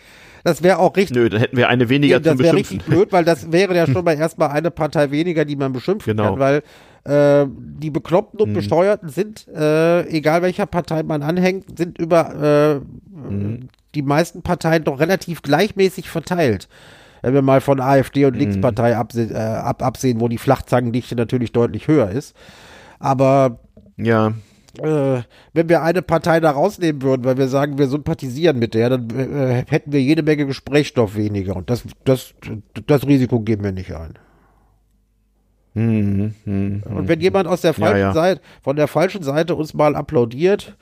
Das wäre auch richtig. Nö, dann hätten wir eine weniger ja, Das wäre richtig blöd, weil das *laughs* wäre ja schon mal erstmal eine Partei weniger, die man beschimpfen genau. kann, weil äh, die Bekloppten und mhm. Besteuerten sind, äh, egal welcher Partei man anhängt, sind über äh, mhm. die meisten Parteien doch relativ gleichmäßig verteilt. Wenn wir mal von AfD und mhm. Linkspartei abse äh, ab absehen, wo die Flachzangendichte natürlich deutlich höher ist. Aber ja äh, wenn wir eine Partei da rausnehmen würden, weil wir sagen, wir sympathisieren mit der, dann äh, hätten wir jede Menge Gesprächsstoff weniger. Und das, das, das Risiko geben wir nicht ein. Hm, hm, und wenn jemand aus der falschen ja, ja. Seite, von der falschen Seite uns mal applaudiert,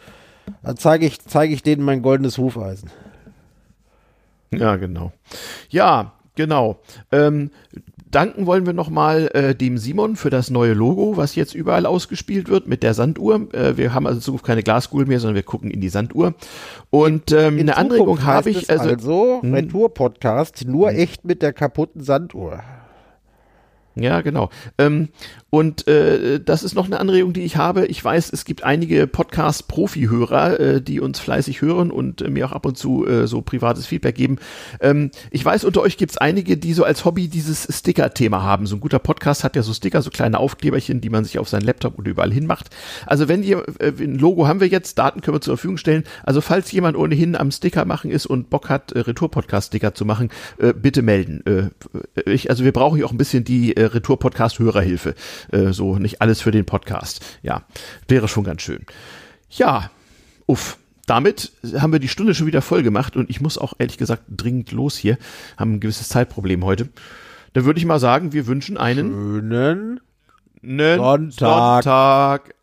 dann zeige ich, zeige ich denen mein goldenes Hufeisen. Ja, genau. Ja, genau. Ähm, danken wollen wir nochmal äh, dem Simon für das neue Logo, was jetzt überall ausgespielt wird mit der Sanduhr. Äh, wir haben also in Zukunft keine Glaskugel mehr, sondern wir gucken in die Sanduhr. Und ähm, in eine Anregung habe ich. Also, also hm. Retour-Podcast, nur hm. echt mit der kaputten Sanduhr. Ja, genau. Ähm, und äh, das ist noch eine Anregung, die ich habe. Ich weiß, es gibt einige Podcast-Profi-Hörer, äh, die uns fleißig hören und äh, mir auch ab und zu äh, so privates Feedback geben. Ähm, ich weiß, unter euch gibt es einige, die so als Hobby dieses Sticker-Thema haben. So ein guter Podcast hat ja so Sticker, so kleine Aufkleberchen, die man sich auf seinen Laptop oder überall hinmacht. Also wenn ihr, äh, ein Logo haben wir jetzt, Daten können wir zur Verfügung stellen. Also falls jemand ohnehin am Sticker machen ist und Bock hat, äh, Retour-Podcast-Sticker zu machen, bitte melden. Ich, also wir brauchen hier auch ein bisschen die äh, Retour-Podcast-Hörerhilfe. Äh, so nicht alles für den Podcast. Ja, wäre schon ganz schön. Ja, uff. Damit haben wir die Stunde schon wieder voll gemacht und ich muss auch ehrlich gesagt dringend los hier. Haben ein gewisses Zeitproblem heute. Dann würde ich mal sagen, wir wünschen einen schönen Sonntag. Sonntag.